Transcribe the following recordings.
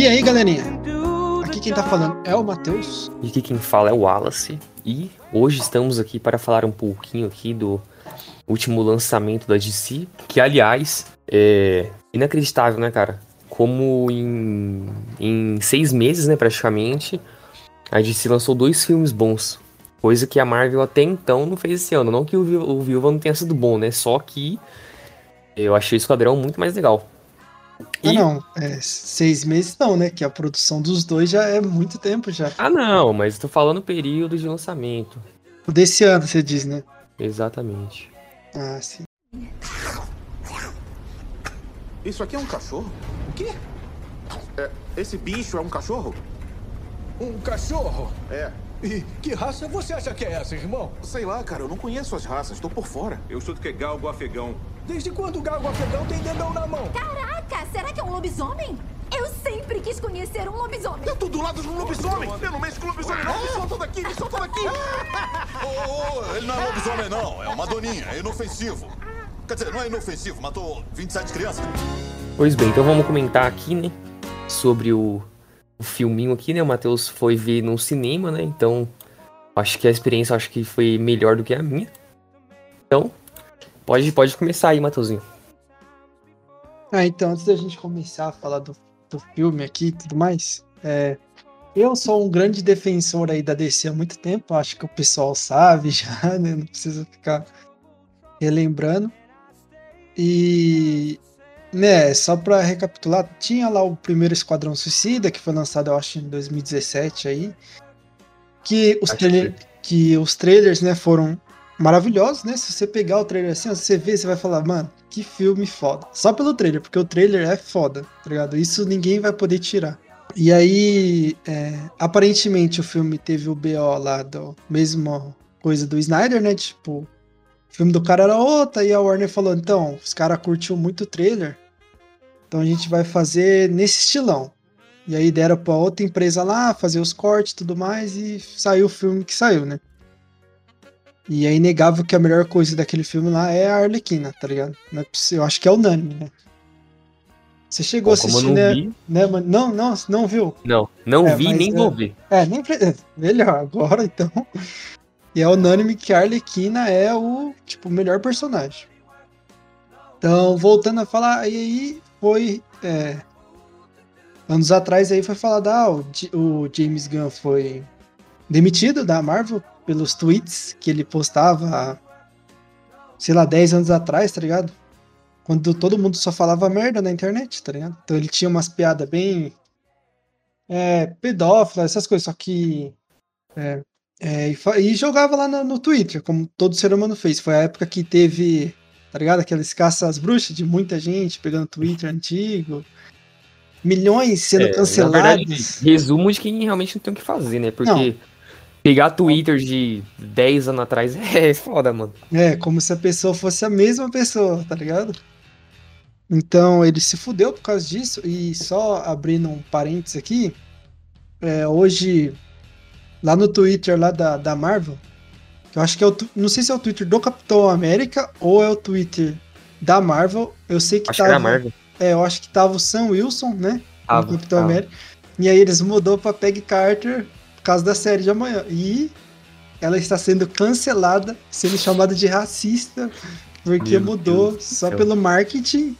E aí, galerinha? Aqui quem tá falando é o Matheus. E aqui quem fala é o Wallace. E hoje estamos aqui para falar um pouquinho aqui do último lançamento da DC, que aliás é inacreditável, né, cara? Como em, em seis meses, né, praticamente, a DC lançou dois filmes bons. Coisa que a Marvel até então não fez esse ano. Não que o, o Viúva não tenha sido bom, né? Só que eu achei o Esquadrão muito mais legal. E... Ah, não, é, seis meses não, né? Que a produção dos dois já é muito tempo já. Ah, não, mas tô falando período de lançamento. O desse ano, você diz, né? Exatamente. Ah, sim. Isso aqui é um cachorro? O quê? É, esse bicho é um cachorro? Um cachorro? É. E que raça você acha que é essa, irmão? Sei lá, cara, eu não conheço as raças, tô por fora. Eu chuto que é galgo afegão. Desde quando o galgo afegão tem dedão na mão? Caraca, será que é um lobisomem? Eu sempre quis conhecer um lobisomem. Eu tô do lado de um lobisomem! Eu não mexo com lobisomem, não! Me solta daqui, me solta daqui! oh, oh, oh, ele não é lobisomem, não. É uma doninha, é inofensivo. Quer dizer, não é inofensivo, matou 27 crianças. Pois bem, então vamos comentar aqui, né? Sobre o, o filminho aqui, né? O Matheus foi ver no cinema, né? Então, acho que a experiência acho que foi melhor do que a minha. Então, pode, pode começar aí, Matheusinho. Ah, então, antes da gente começar a falar do, do filme aqui e tudo mais, é, eu sou um grande defensor aí da DC há muito tempo, acho que o pessoal sabe já, né? Não precisa ficar relembrando. E né, só para recapitular, tinha lá o primeiro Esquadrão Suicida, que foi lançado, eu acho, em 2017 aí. Que os, trailer, que os trailers, né, foram maravilhosos, né? Se você pegar o trailer assim, você vê, você vai falar, mano, que filme foda. Só pelo trailer, porque o trailer é foda, tá ligado? Isso ninguém vai poder tirar. E aí, é, aparentemente o filme teve o BO lá do mesmo coisa do Snyder, né? Tipo, o filme do cara era outra, e a Warner falou: então, os caras curtiu muito o trailer, então a gente vai fazer nesse estilão. E aí deram pra outra empresa lá fazer os cortes e tudo mais, e saiu o filme que saiu, né? E é inegável que a melhor coisa daquele filme lá é a Arlequina, tá ligado? É eu acho que é unânime, né? Você chegou Bom, a assistir, né? Vi... né? Não, não, não viu? Não, não é, vi nem é, vou ver. É, nem melhor agora, então. E é unânime que a Arlequina é o, tipo, melhor personagem. Então, voltando a falar, e aí foi. É, anos atrás aí foi falado, ah, o, James Gunn foi demitido da Marvel pelos tweets que ele postava, sei lá, 10 anos atrás, tá ligado? Quando todo mundo só falava merda na internet, tá ligado? Então ele tinha umas piadas bem. É, pedófilas, essas coisas, só que. É, é, e, e, jogava lá no, no, Twitter, como todo ser humano fez. Foi a época que teve, tá ligado? Aquelas caças bruxas de muita gente pegando Twitter antigo. Milhões sendo é, cancelados. Verdade, resumo de quem realmente não tem o que fazer, né? Porque não. pegar Twitter de 10 anos atrás é foda, mano. É, como se a pessoa fosse a mesma pessoa, tá ligado? Então ele se fudeu por causa disso. E só abrindo um parênteses aqui, é, hoje lá no Twitter lá da, da Marvel, eu acho que é o. Não sei se é o Twitter do Capitão América ou é o Twitter da Marvel. Eu sei que acho tava. Que era Marvel. É, eu acho que tava o Sam Wilson, né? Ah, o Capitão América. E aí eles mudou pra Peg Carter por causa da série de amanhã. E ela está sendo cancelada, sendo chamada de racista, porque Meu mudou só pelo marketing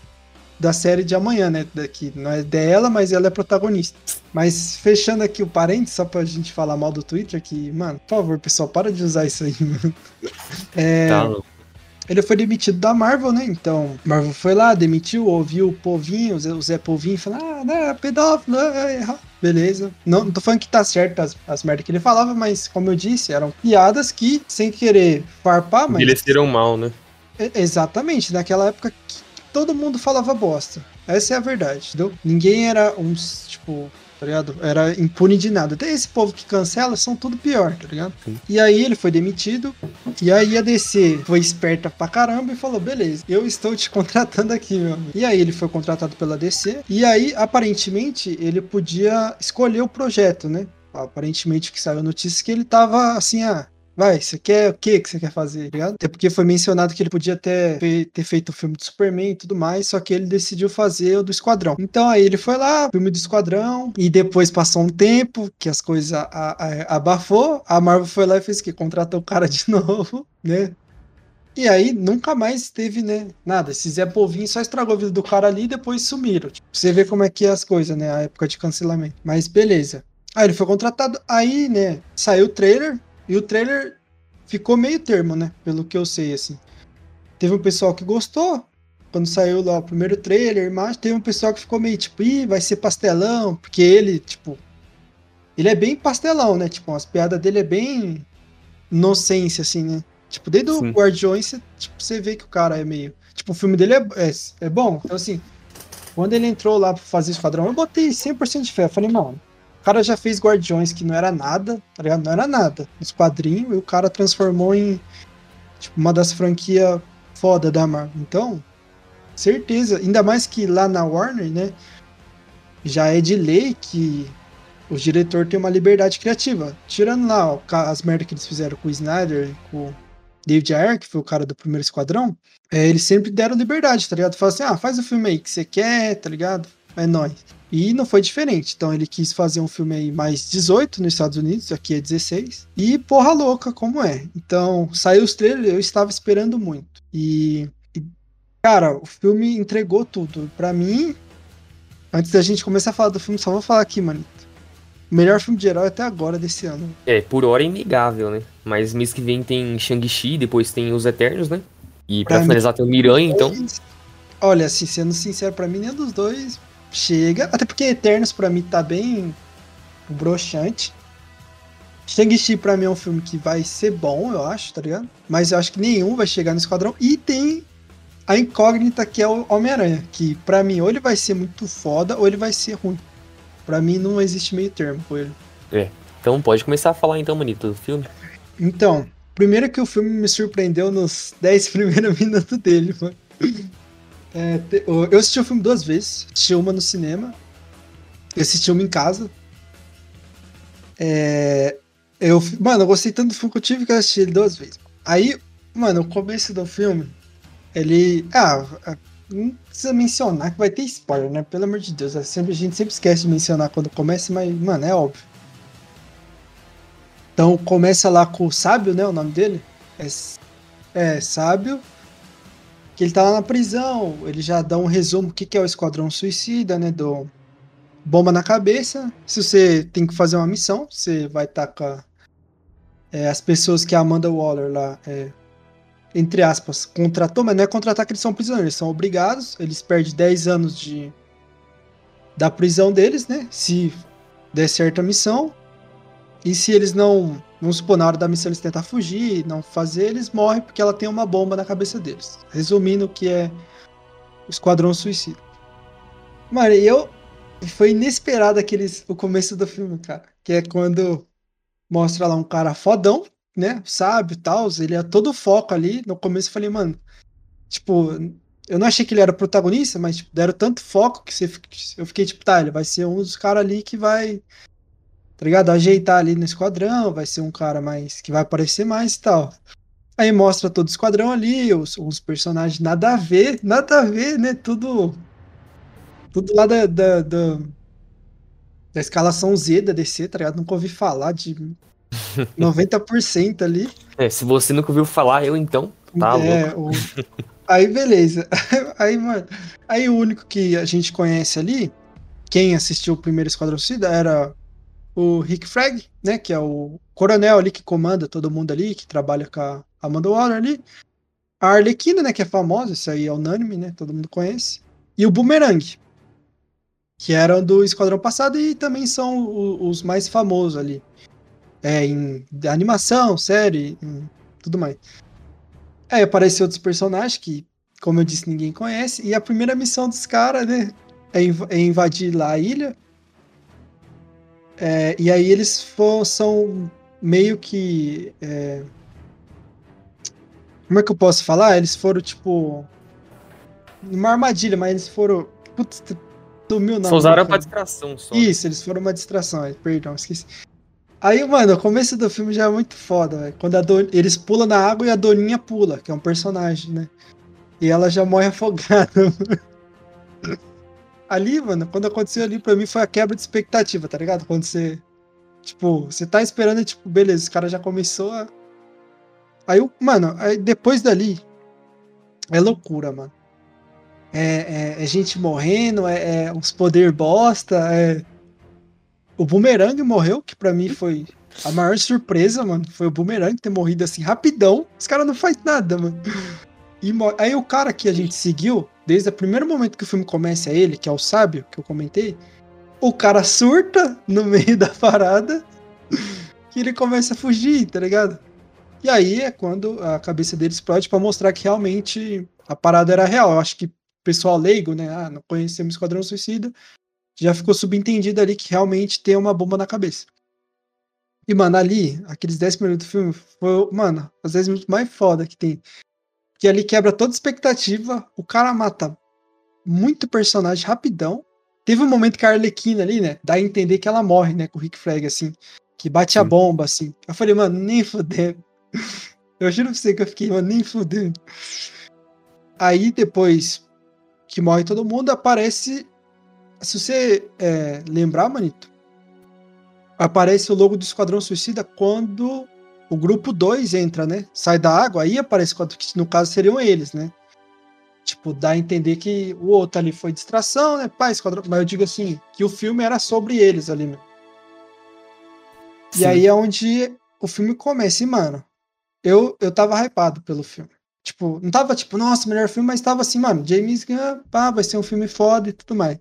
da série de amanhã, né? Que não é dela, mas ela é protagonista. Mas fechando aqui o parênteses, só pra gente falar mal do Twitter, que, mano, por favor, pessoal, para de usar isso aí, mano. É, tá ele foi demitido da Marvel, né? Então, Marvel foi lá, demitiu, ouviu o povinho, o Zé Povinho, falou, ah, né, pedófilo, é, é, beleza. Não, não tô falando que tá certo as, as merdas que ele falava, mas, como eu disse, eram piadas que, sem querer farpar, mas... Eles tiram mal, né? exatamente, naquela época todo mundo falava bosta. Essa é a verdade, entendeu? Ninguém era uns, tipo, tá ligado? Era impune de nada. Até esse povo que cancela são tudo pior, tá ligado? Sim. E aí ele foi demitido, e aí a DC foi esperta pra caramba e falou: beleza, eu estou te contratando aqui, meu amigo. E aí ele foi contratado pela DC, e aí aparentemente ele podia escolher o projeto, né? Aparentemente que saiu notícia que ele tava assim, ah, Vai, você quer o que que você quer fazer, tá ligado? Até porque foi mencionado que ele podia ter, ter feito o filme do Superman e tudo mais, só que ele decidiu fazer o do Esquadrão. Então aí ele foi lá, filme do Esquadrão, e depois passou um tempo que as coisas a- a- abafou, a Marvel foi lá e fez o quê? Contratou o cara de novo, né? E aí nunca mais teve, né? Nada. Esse Zé Povinho só estragou a vida do cara ali e depois sumiram. Tipo, você vê como é que é as coisas, né? A época de cancelamento. Mas beleza. Aí ele foi contratado, aí, né, saiu o trailer, e o trailer ficou meio termo, né? Pelo que eu sei, assim. Teve um pessoal que gostou, quando saiu lá o primeiro trailer, imagem, teve um pessoal que ficou meio tipo, ih, vai ser pastelão, porque ele, tipo, ele é bem pastelão, né? Tipo, as piadas dele é bem inocência, assim, né? Tipo, desde o. Guardiões, você, tipo, você vê que o cara é meio. Tipo, o filme dele é, é, é bom. Então, assim, quando ele entrou lá pra fazer Esquadrão, eu botei 100% de fé. Eu falei, mano, o cara já fez Guardiões que não era nada, tá ligado? Não era nada nos quadrinhos, e o cara transformou em, tipo, uma das franquias foda da Marvel. Então, certeza. Ainda mais que lá na Warner, né, já é de lei que o diretor tem uma liberdade criativa. Tirando lá ó, as merdas que eles fizeram com o Snyder com o David Ayer, que foi o cara do primeiro esquadrão, é, eles sempre deram liberdade, tá ligado? Falaram assim, ah, faz o filme aí que você quer, tá ligado? É nóis. E não foi diferente. Então ele quis fazer um filme aí mais 18 nos Estados Unidos, aqui é 16. E porra louca, como é. Então, saiu os trailers, eu estava esperando muito. E, e, cara, o filme entregou tudo. Pra mim, antes da gente começar a falar do filme, só vou falar aqui, mano. O melhor filme de herói até agora desse ano. É, por hora é inegável, né? Mas mês que vem tem Shang-Chi, depois tem Os Eternos, né? E pra Pra mim- finalizar tem o Miranha, então. Olha, assim, sendo sincero, pra mim, nenhum dos dois chega. Até porque Eternos, pra mim, tá bem broxante. Shang-Chi, pra mim, é um filme que vai ser bom, eu acho, tá ligado? Mas eu acho que nenhum vai chegar no Esquadrão. E tem a incógnita que é o Homem-Aranha, que pra mim, ou ele vai ser muito foda, ou ele vai ser ruim. Pra mim, não existe meio termo com ele. Então pode começar a falar então, Manito, do filme. Então, primeiro que o filme me surpreendeu nos 10 primeiros minutos dele, mano. É, eu assisti o filme duas vezes. Assisti uma no cinema. Eu assisti uma em casa. É, eu, mano, eu gostei tanto do filme que eu tive que assistir ele duas vezes. Aí, mano, o começo do filme, ele. Ah, ah, não precisa mencionar que vai ter spoiler, né? Pelo amor de Deus. é sempre- a gente sempre esquece de mencionar quando começa, mas, mano, é óbvio. Então começa lá com o Sábio, né? O nome dele? É, é Sábio. Que ele tá lá na prisão. Ele já dá um resumo do que, que é o Esquadrão Suicida, né? Do bomba na cabeça. Se você tem que fazer uma missão, você vai estar com a- é, as pessoas que a Amanda Waller lá, é, entre aspas, contratou, mas não é contratar que eles são prisioneiros, eles são obrigados. Eles perdem 10 anos de da prisão deles, né? Se der certo a missão. E se eles não. Vamos supor, na hora da missão eles tentar fugir, não fazer, eles morrem porque ela tem uma bomba na cabeça deles. Resumindo o que é o Esquadrão Suicida. Mano, eu. Foi inesperado aqueles, o começo do filme, cara. Que é quando mostra lá um cara fodão, né? Sábio e tal. Ele é todo foco ali. No começo eu falei, mano. Tipo, eu não achei que ele era protagonista, mas tipo, deram tanto foco que você, eu fiquei tipo, tá, ele vai ser um dos caras ali que vai tá ligado? Ajeitar ali no esquadrão, vai ser um cara mais que vai aparecer mais e tal. Aí mostra todo o esquadrão ali, os, os personagens nada a ver, nada a ver, né? Tudo. Tudo lá da, da, da, da escalação Z da DC, tá ligado? Nunca ouvi falar de 90% ali. É, se você nunca ouviu falar, eu então. Tá É, o- Aí beleza. Aí, mano. Aí o único que a gente conhece ali, quem assistiu o primeiro Esquadrão Suicida, era o Rick Flag, né? Que é o coronel ali que comanda todo mundo ali, que trabalha com a Amanda Waller ali. A Arlequina, né? Que é famosa, isso aí é unânime, né? Todo mundo conhece. E o Boomerang, que eram do Esquadrão passado e também são o- os mais famosos ali. É, em animação, série, em tudo mais. Aí apareceu outros personagens que, como eu disse, ninguém conhece. E a primeira missão dos caras, né? É, é invadir lá a ilha. É, e aí eles fo- são meio que. é, como é que eu posso falar? Eles foram, tipo. Uma armadilha, mas eles foram. Putz, sumiu o nome Só usaram cara. distração só. Isso, eles foram uma distração, é, perdão, esqueci. Aí, mano, o começo do filme já é muito foda, velho. Quando eles pulam na água e a Doninha pula, que é um personagem, né? E ela já morre afogada. Ali, mano, quando aconteceu ali, pra mim foi a quebra de expectativa, tá ligado? Quando você. Tipo, você tá esperando, tipo, beleza, esse cara já começou a. Aí, mano, aí depois dali. É loucura, mano. É, é, é gente morrendo, é, é uns poder bosta, é. O Boomerang morreu, que pra mim foi a maior surpresa, mano. Foi o Boomerang ter morrido assim rapidão. Os caras não fazem nada, mano. E aí o cara que a gente seguiu, desde o primeiro momento que o filme começa, ele, que é o sábio, que eu comentei. O cara surta no meio da parada que ele começa a fugir, tá ligado? E aí é quando a cabeça dele explode para mostrar que realmente a parada era real. Eu acho que pessoal leigo, né? Ah, não conhecemos Esquadrão Suicida. Já ficou subentendido ali que realmente tem uma bomba na cabeça. E, mano, ali, aqueles 10 minutos do filme, foi, mano, os 10 minutos mais foda que tem que ali quebra toda expectativa. O cara mata muito personagem rapidão. Teve um momento que a Arlequina ali, né? Dá a entender que ela morre, né? Com o Rick Flag, assim. Que bate a bomba, assim. Eu falei, mano, nem fudendo. Eu juro pra você que eu fiquei, mano, nem fudendo. Aí depois que morre todo mundo, aparece. Se você é, lembrar, Manito, aparece o logo do Esquadrão Suicida quando o grupo 2 entra, né? Sai da água, aí aparece quatro que no caso seriam eles, né? Tipo, dá a entender que o outro ali foi distração, né? Pai, esquadrão. Mas eu digo assim, que o filme era sobre eles ali, né? E aí é onde o filme começa. E, mano, eu, eu tava hypado pelo filme. Tipo, não tava tipo, nossa, melhor filme, mas tava assim, mano, James Gunn, pá, vai ser um filme foda e tudo mais.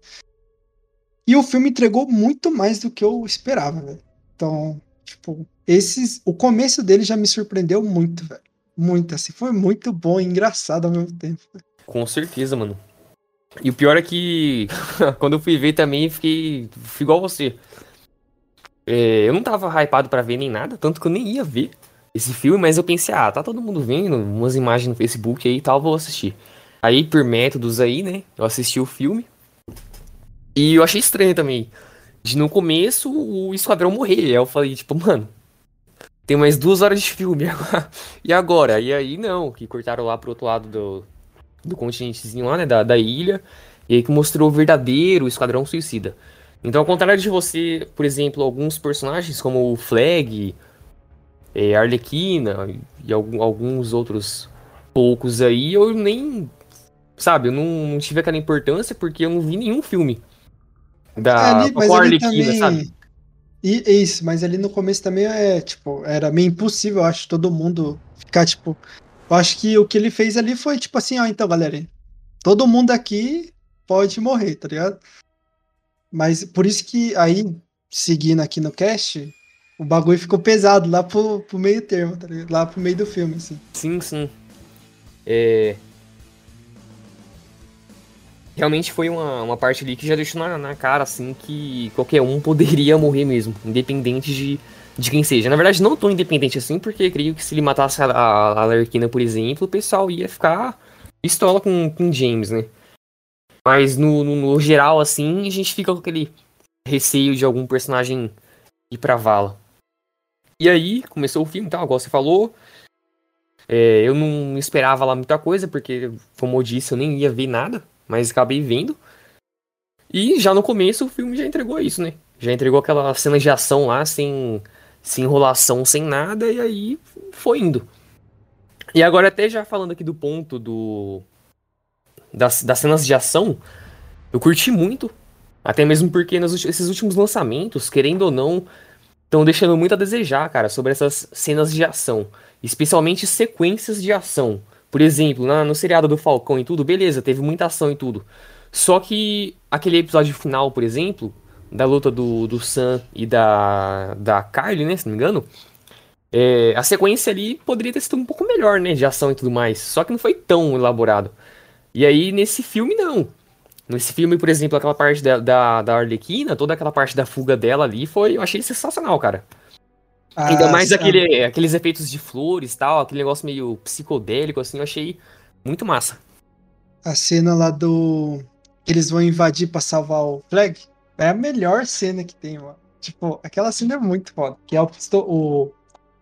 E o filme entregou muito mais do que eu esperava, velho. Então, tipo, esses, o começo dele já me surpreendeu muito, velho. Muito, assim, foi muito bom e engraçado ao mesmo tempo. Com certeza, mano. E o pior é que quando eu fui ver também, fiquei, fui igual você. É, eu não tava hypado para ver nem nada, tanto que eu nem ia ver esse filme, mas eu pensei, ah, tá todo mundo vendo umas imagens no Facebook aí e tal, vou assistir. Aí, por métodos aí, né, eu assisti o filme. E eu achei estranho também. De no começo o esquadrão morrer. Aí eu falei, tipo, mano, tem mais duas horas de filme. e agora? E aí não, que cortaram lá pro outro lado do, do continentezinho lá, né? Da, da ilha. E aí que mostrou o verdadeiro Esquadrão Suicida. Então, ao contrário de você, por exemplo, alguns personagens como o Flag, é, Arlequina e alguns outros poucos aí, eu nem. Sabe, eu não, não tive aquela importância porque eu não vi nenhum filme da ali, com a Arlequina, também... sabe? E é isso, mas ali no começo também é, tipo, era meio impossível, eu acho, todo mundo ficar, tipo. Eu acho que o que ele fez ali foi, tipo assim, ó, então, galera, todo mundo aqui pode morrer, tá ligado? Mas por isso que aí, seguindo aqui no cast, o bagulho ficou pesado lá pro, pro meio termo, tá ligado? Lá pro meio do filme, assim. Sim, sim. É, realmente foi uma, uma parte ali que já deixou na, na, cara, assim, que qualquer um poderia morrer mesmo, independente de, de quem seja. Na verdade, não tão independente assim, porque creio que se ele matasse a, a, Larkina, por exemplo, o pessoal ia ficar pistola com, com James, né? Mas no, no, no, geral, assim, a gente fica com aquele receio de algum personagem ir pra vala. E aí, começou o filme, tá? Igual você falou. É, eu não esperava lá muita coisa, porque, como eu disse, eu nem ia ver nada mas acabei vendo. E já no começo o filme já entregou isso, né? Já entregou aquela cena de ação lá, sem, sem enrolação, sem nada, e aí foi indo. E agora até já falando aqui do ponto do das, das cenas de ação, eu curti muito. Até mesmo porque nos, esses últimos lançamentos, querendo ou não, estão deixando muito a desejar, cara, sobre essas cenas de ação. Especialmente sequências de ação. Por exemplo, na, no seriado do Falcão e tudo, beleza, teve muita ação e tudo. Só que aquele episódio final, por exemplo, da luta do, do Sam e da, da Kylie, né, se não me engano, é, a sequência ali poderia ter sido um pouco melhor, né, de ação e tudo mais. Só que não foi tão elaborado. E aí, nesse filme, não. Nesse filme, por exemplo, aquela parte da, da, da Arlequina, toda aquela parte da fuga dela ali, foi, eu achei sensacional, cara. Ah, Ainda mais aquele, aqueles efeitos de flores tal, aquele negócio meio psicodélico, assim, eu achei muito massa. A cena lá do. Eles vão invadir pra salvar o Flag é a melhor cena que tem, mano. Tipo, aquela cena é muito foda. Que é o, o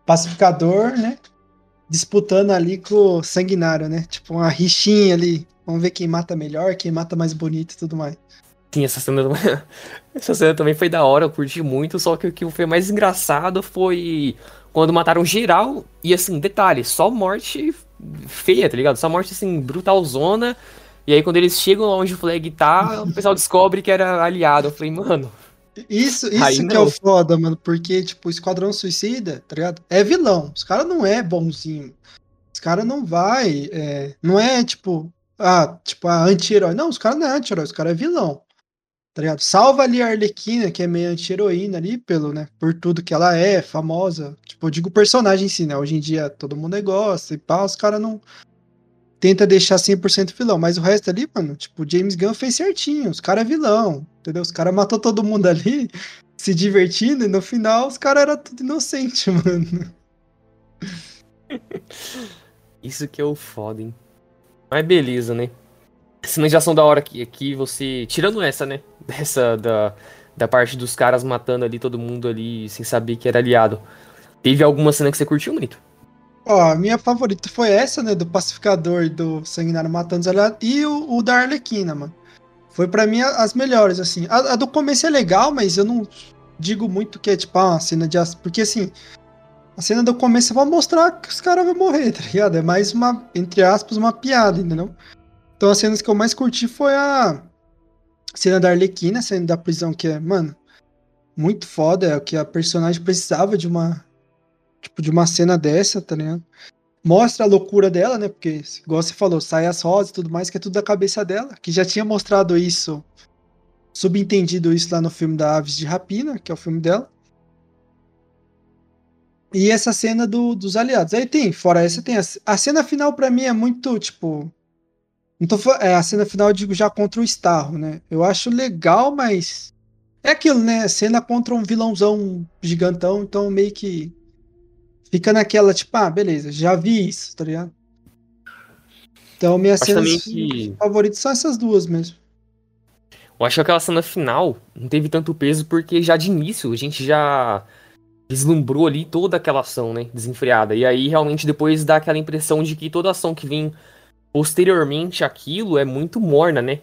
pacificador, né? Disputando ali com o sanguinário, né? Tipo, uma rixinha ali. Vamos ver quem mata melhor, quem mata mais bonito e tudo mais. Sim, essa cena, essa cena também foi da hora, eu curti muito, só que o que foi mais engraçado foi quando mataram geral, e assim, detalhe, só morte feia, tá ligado? Só morte assim, brutalzona, e aí quando eles chegam lá onde o Flag tá, o pessoal descobre que era aliado. Eu falei, mano, Isso, isso Aí que é não. o foda, mano. Porque, tipo, o Esquadrão Suicida, tá ligado? É vilão. Os caras não é bonzinho. Os caras não vai. é, não é, tipo, ah, tipo, anti-herói. Não, os caras não é anti-herói, os caras é vilão. Tá ligado? Salva ali a Arlequina, que é meio anti-heroína ali, pelo, né? Por tudo que ela é, famosa. Tipo, eu digo personagem em si, né? Hoje em dia todo mundo é gosta e pá, os caras não. Tenta deixar 100% vilão, mas o resto ali, mano, tipo, James Gunn fez certinho. Os caras é vilão, entendeu? Os caras matou todo mundo ali, se divertindo, e no final os caras eram tudo inocente, mano. isso que é o foda, hein? Mas beleza, né? Cenas de ação da hora que aqui você. Tirando essa, né? Dessa da, da parte dos caras matando ali todo mundo ali sem saber que era aliado. Teve alguma cena que você curtiu, Manito? Ó, a minha favorita foi essa, né? Do pacificador do sanguinário matando os aliados. E o, o da Arlequina, mano. Foi pra mim as melhores, assim. A, a do começo é legal, mas eu não digo muito que é tipo ah, uma cena de. Porque assim, a cena do começo pra mostrar que os caras vão morrer, tá ligado? É mais uma, entre aspas, uma piada, entendeu? Então as cenas que eu mais curti foi a cena da Arlequina, cena da prisão, que é, mano, muito foda. É o que a personagem precisava de uma. Tipo, de uma cena dessa, tá ligado? Mostra a loucura dela, né? Porque, igual você falou, sai as rosas e tudo mais, que é tudo da cabeça dela. Que já tinha mostrado isso, subentendido isso lá no filme da Aves de Rapina, que é o filme dela. E essa cena do- dos aliados. Aí tem, fora essa, tem a, a cena final pra mim é muito, tipo. Fa- é, a cena final eu digo já contra o Starro, né? Eu acho legal, mas. É aquilo, né? Cena contra um vilãozão gigantão, então meio que. Fica naquela, tipo, ah, beleza, já vi isso, tá ligado? Então, minhas Acho cenas também que. favoritas são essas duas mesmo. Eu acho que aquela cena final não teve tanto peso porque já de início a gente já vislumbrou ali toda aquela ação, né? Desenfreada. E aí realmente depois dá aquela impressão de que toda ação que vem posteriormente àquilo é muito morna, né?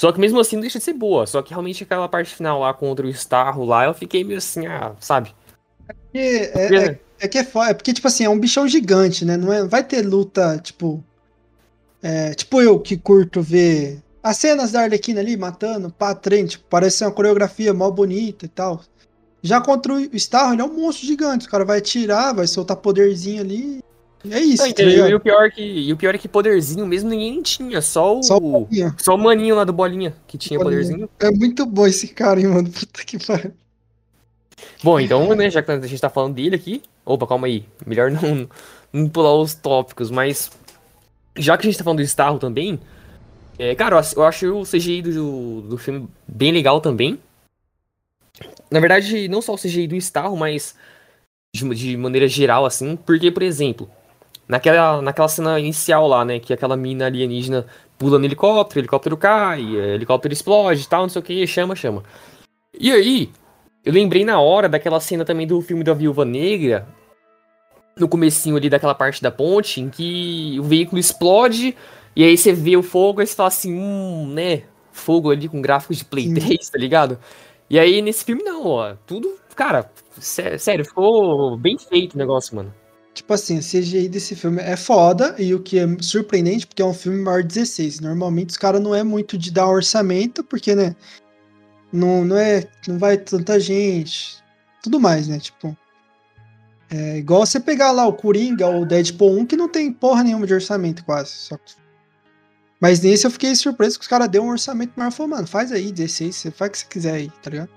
Só que mesmo assim não deixa de ser boa. Só que realmente aquela parte final lá contra o Starro lá, eu fiquei meio assim, ah, sabe? Porque é, é, é que é foda, é porque, tipo assim, é um bichão gigante, né? Não é, vai ter luta, tipo. é, tipo eu que curto ver as cenas da Arlequina ali matando, pá, trem, tipo, parece ser uma coreografia mó bonita e tal. Já contra o Starro, ele é um monstro gigante. O cara vai atirar, vai soltar poderzinho ali. É isso, Não, tá e, o pior que, e o pior é que poderzinho mesmo ninguém tinha, só o. Só Só o bolinha. o, maninho lá do bolinha que tinha Bolinha. poderzinho. É muito bom esse cara, hein, mano. Puta que pariu. Bom, então, né, já que a gente tá falando dele aqui. Opa, calma aí. Melhor não, não pular os tópicos, mas. Já que a gente tá falando do Starro também. É, cara, eu acho- eu acho o CGI do, do filme bem legal também. Na verdade, não só o CGI do Starro, mas de, de maneira geral, assim. Porque, por exemplo, naquela, naquela cena inicial lá, né, que aquela mina alienígena pula no helicóptero, o helicóptero cai, o helicóptero explode e tal, não sei o que, chama, chama. E aí, eu lembrei na hora daquela cena também do filme da Viúva Negra, no comecinho ali daquela parte da ponte, em que o veículo explode, e aí você vê o fogo e você fala assim, hum, né, fogo ali com gráficos de Play Sim. 3, tá ligado? E aí nesse filme não, ó, tudo, cara, sé- sério, ficou bem feito o negócio, mano. Tipo assim, o CGI desse filme é foda, e o que é surpreendente, porque é um filme maior de 16. Normalmente os caras não é muito de dar orçamento, porque, né? Não, não é. Não vai tanta gente. Tudo mais, né? Tipo. É igual você pegar lá o Coringa ou o Deadpool 1, que não tem porra nenhuma de orçamento, quase. Só que- Mas nesse eu fiquei surpreso que os caras deu um orçamento maior. Falou, mano, faz aí 16, você faz o que você quiser aí, tá ligado?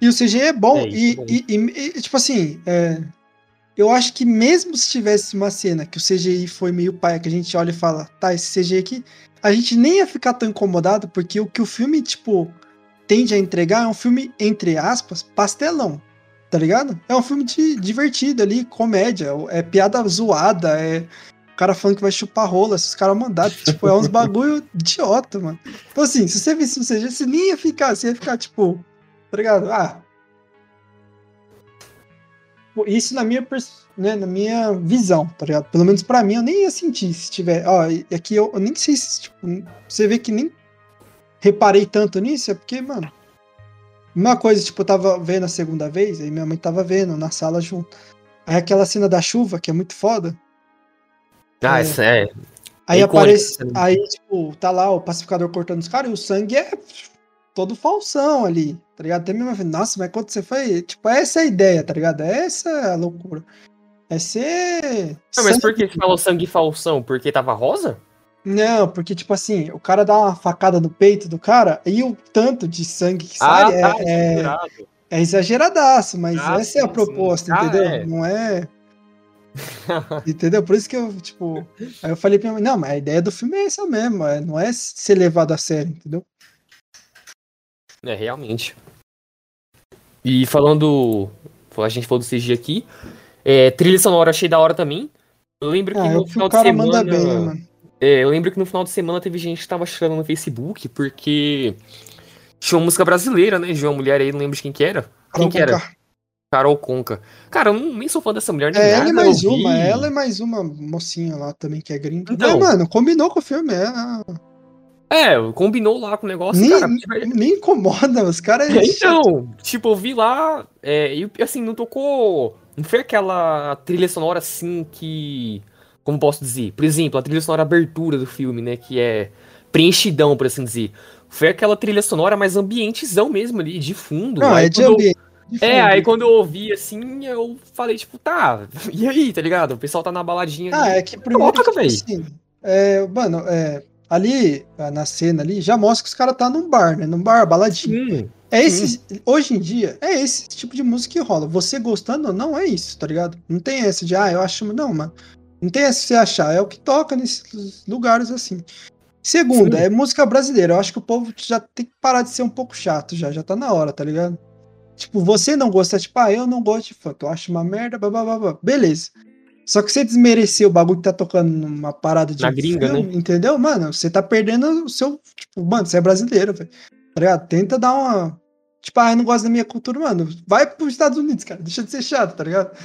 E o CGI é bom, É, isso e, é e- e- e, tipo assim, é, eu acho que mesmo se tivesse uma cena que o CGI foi meio paia, que a gente olha e fala, tá, esse CGI aqui, a gente nem ia ficar tão incomodado, porque o que o filme, tipo, tende a entregar é um filme, entre aspas, pastelão, tá ligado? É um filme de, divertido ali, comédia, é piada zoada, é o cara falando que vai chupar rola, se os caras mandarem, tipo, é uns bagulho idiota, mano. Então assim, se você visse o CGI, você nem ia ficar, você ia ficar, tipo, tá ligado? Ah, isso na minha, né, na minha visão, tá ligado? Pelo menos pra mim, eu nem ia sentir se tiver. Ó, aqui eu, eu nem sei se, tipo, você vê que nem reparei tanto nisso, é porque, mano. Uma coisa, tipo, eu tava vendo a segunda vez, aí minha mãe tava vendo na sala junto. Aí aquela cena da chuva, que é muito foda. Ah, É. isso é. Aí É aparece. essa cena. Aí, tipo, tá lá o pacificador cortando os caras e o sangue é todo falsão ali, tá ligado? Até mesmo, nossa, mas quando você foi. Tipo, essa é a ideia, tá ligado? Essa é a loucura. É ser. Não, mas sangue- por que você falou sangue falsão? Porque tava rosa? Não, porque, tipo assim, o cara dá uma facada no peito do cara e o tanto de sangue que sai é, é, exagerado. é exageradaço, mas Ah, essa é a proposta. Ah, entendeu? é. Não é. entendeu? Por isso que eu, tipo. Aí eu falei pra minha mãe, não, mas a ideia do filme é essa mesmo, é, não é ser levado a sério, entendeu? É, realmente. E falando. A gente falou do CG aqui. É, trilha sonora achei da hora também. Eu lembro que Ah, no eu, final de semana. manda bem, né, mano? É, eu lembro que no final de semana teve gente que tava chorando no Facebook porque tinha uma música brasileira, né? De uma mulher aí, não lembro de quem que era. Quem Carol que era? Conká. Carol Conca. Cara, eu nem sou fã dessa mulher nem É, nada. ela e mais uma, ela e mais uma mocinha lá também que é gringa. Então. Mas, mano, combinou com o filme, é. ah, É, combinou lá com o negócio, Nem, cara. nem incomoda, os caras. é Então, tipo, eu vi lá, é, e assim, não tocou. Não foi aquela trilha sonora assim que. Como posso dizer? Por exemplo, a trilha sonora abertura do filme, né? Que é preenchidão, por assim dizer. Foi aquela trilha sonora mais ambientezão mesmo ali, de fundo. Não, é de eu- ambiente. de É, aí quando eu ouvi assim, eu falei, tipo, tá, e aí, tá ligado? O pessoal tá na baladinha Ah, ali. é que primeiro. Coloca, que, véi. assim, é, mano, é, ali, ah, na cena ali, já mostra que os caras tá num bar, né? Num bar, baladinho. Hum, É esse, hoje em dia, é esse tipo de música que rola. Você gostando ou não, é isso, tá ligado? Não tem essa de, ah, eu acho. Não, mano. Não tem essa de você achar. É o que toca nesses lugares assim. Segunda, Sim. é música brasileira. Eu acho que o povo já tem que parar de ser um pouco chato já. Já tá na hora, tá ligado? Tipo, você não gosta, tipo, ah, eu não gosto de funk. Eu acho uma merda, blá, blá, blá, blá. Beleza. Só que você desmerecer o bagulho que tá tocando numa parada de Na gringa, né? entendeu? Mano, você tá perdendo o seu. Tipo, mano, você é brasileiro, velho. Tá ligado? Tenta dar uma. Tipo, ah, eu não gosto da minha cultura, mano. Vai pros Estados Unidos, cara. Deixa de ser chato, tá ligado?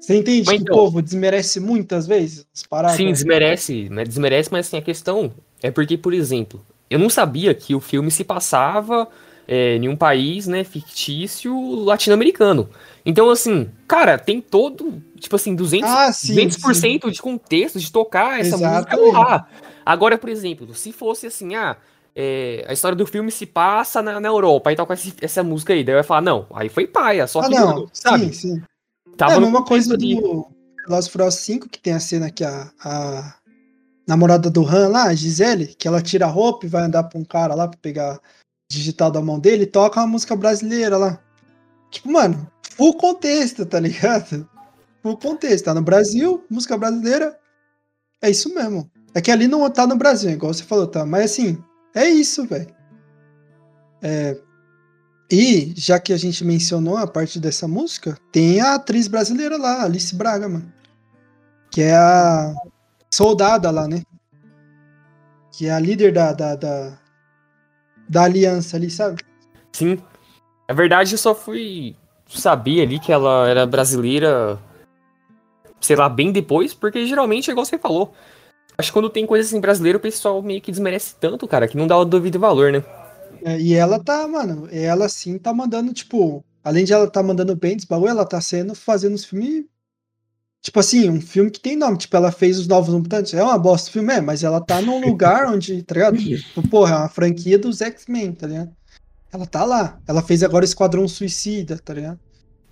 Você entende Mas que então- o povo desmerece muitas vezes as paradas? Sim, desmerece? Desmerece, mas assim, a questão é porque, por exemplo, eu não sabia que o filme se passava é, em um país, né, fictício latino-americano. Então, assim, cara, tem todo, tipo assim, 200, Ah, sim, 200% de contexto de tocar essa música Exatamente. lá. Agora, por exemplo, se fosse assim, ah, é, a história do filme se passa na, na Europa, aí toca esse- essa música aí, daí eu ia falar, não, aí foi paia, só Ah, que, não. sabe? Sim, sim. Tava é a no mesma coisa do e Furiosos 5, que tem a cena que a, a namorada do Han lá, a Gisele, que ela tira a roupa e vai andar pra um cara lá pra pegar digital da mão dele toca uma música brasileira lá. Tipo, mano, full contexto, tá ligado? Full contexto. Tá no Brasil, música brasileira. É isso mesmo. É que ali não tá no Brasil, igual você falou, tá? Mas assim, é isso, velho. É, e, já que a gente mencionou a parte dessa música, tem a atriz brasileira lá, Alice Braga, mano. Que é a soldada lá, né? Que é a líder da, da, da, da aliança ali, sabe? Sim. Na verdade, eu só fui saber ali que ela era brasileira, sei lá, bem depois, porque geralmente é igual você falou. Acho que quando tem coisa assim brasileira, o pessoal meio que desmerece tanto, cara, que não dá o devido valor, né? É, e ela tá, mano, ela sim tá mandando, tipo, além de ela tá mandando bem desse bagulho, ela tá sendo, fazendo os filmes. Tipo assim, um filme que tem nome. Tipo, ela fez os Novos Mutantes. É uma bosta o filme, é, mas ela tá num lugar onde, tá ligado? Tipo, porra, é uma franquia dos X-Men, tá ligado? Ela tá lá. Ela fez agora Esquadrão Suicida, tá ligado?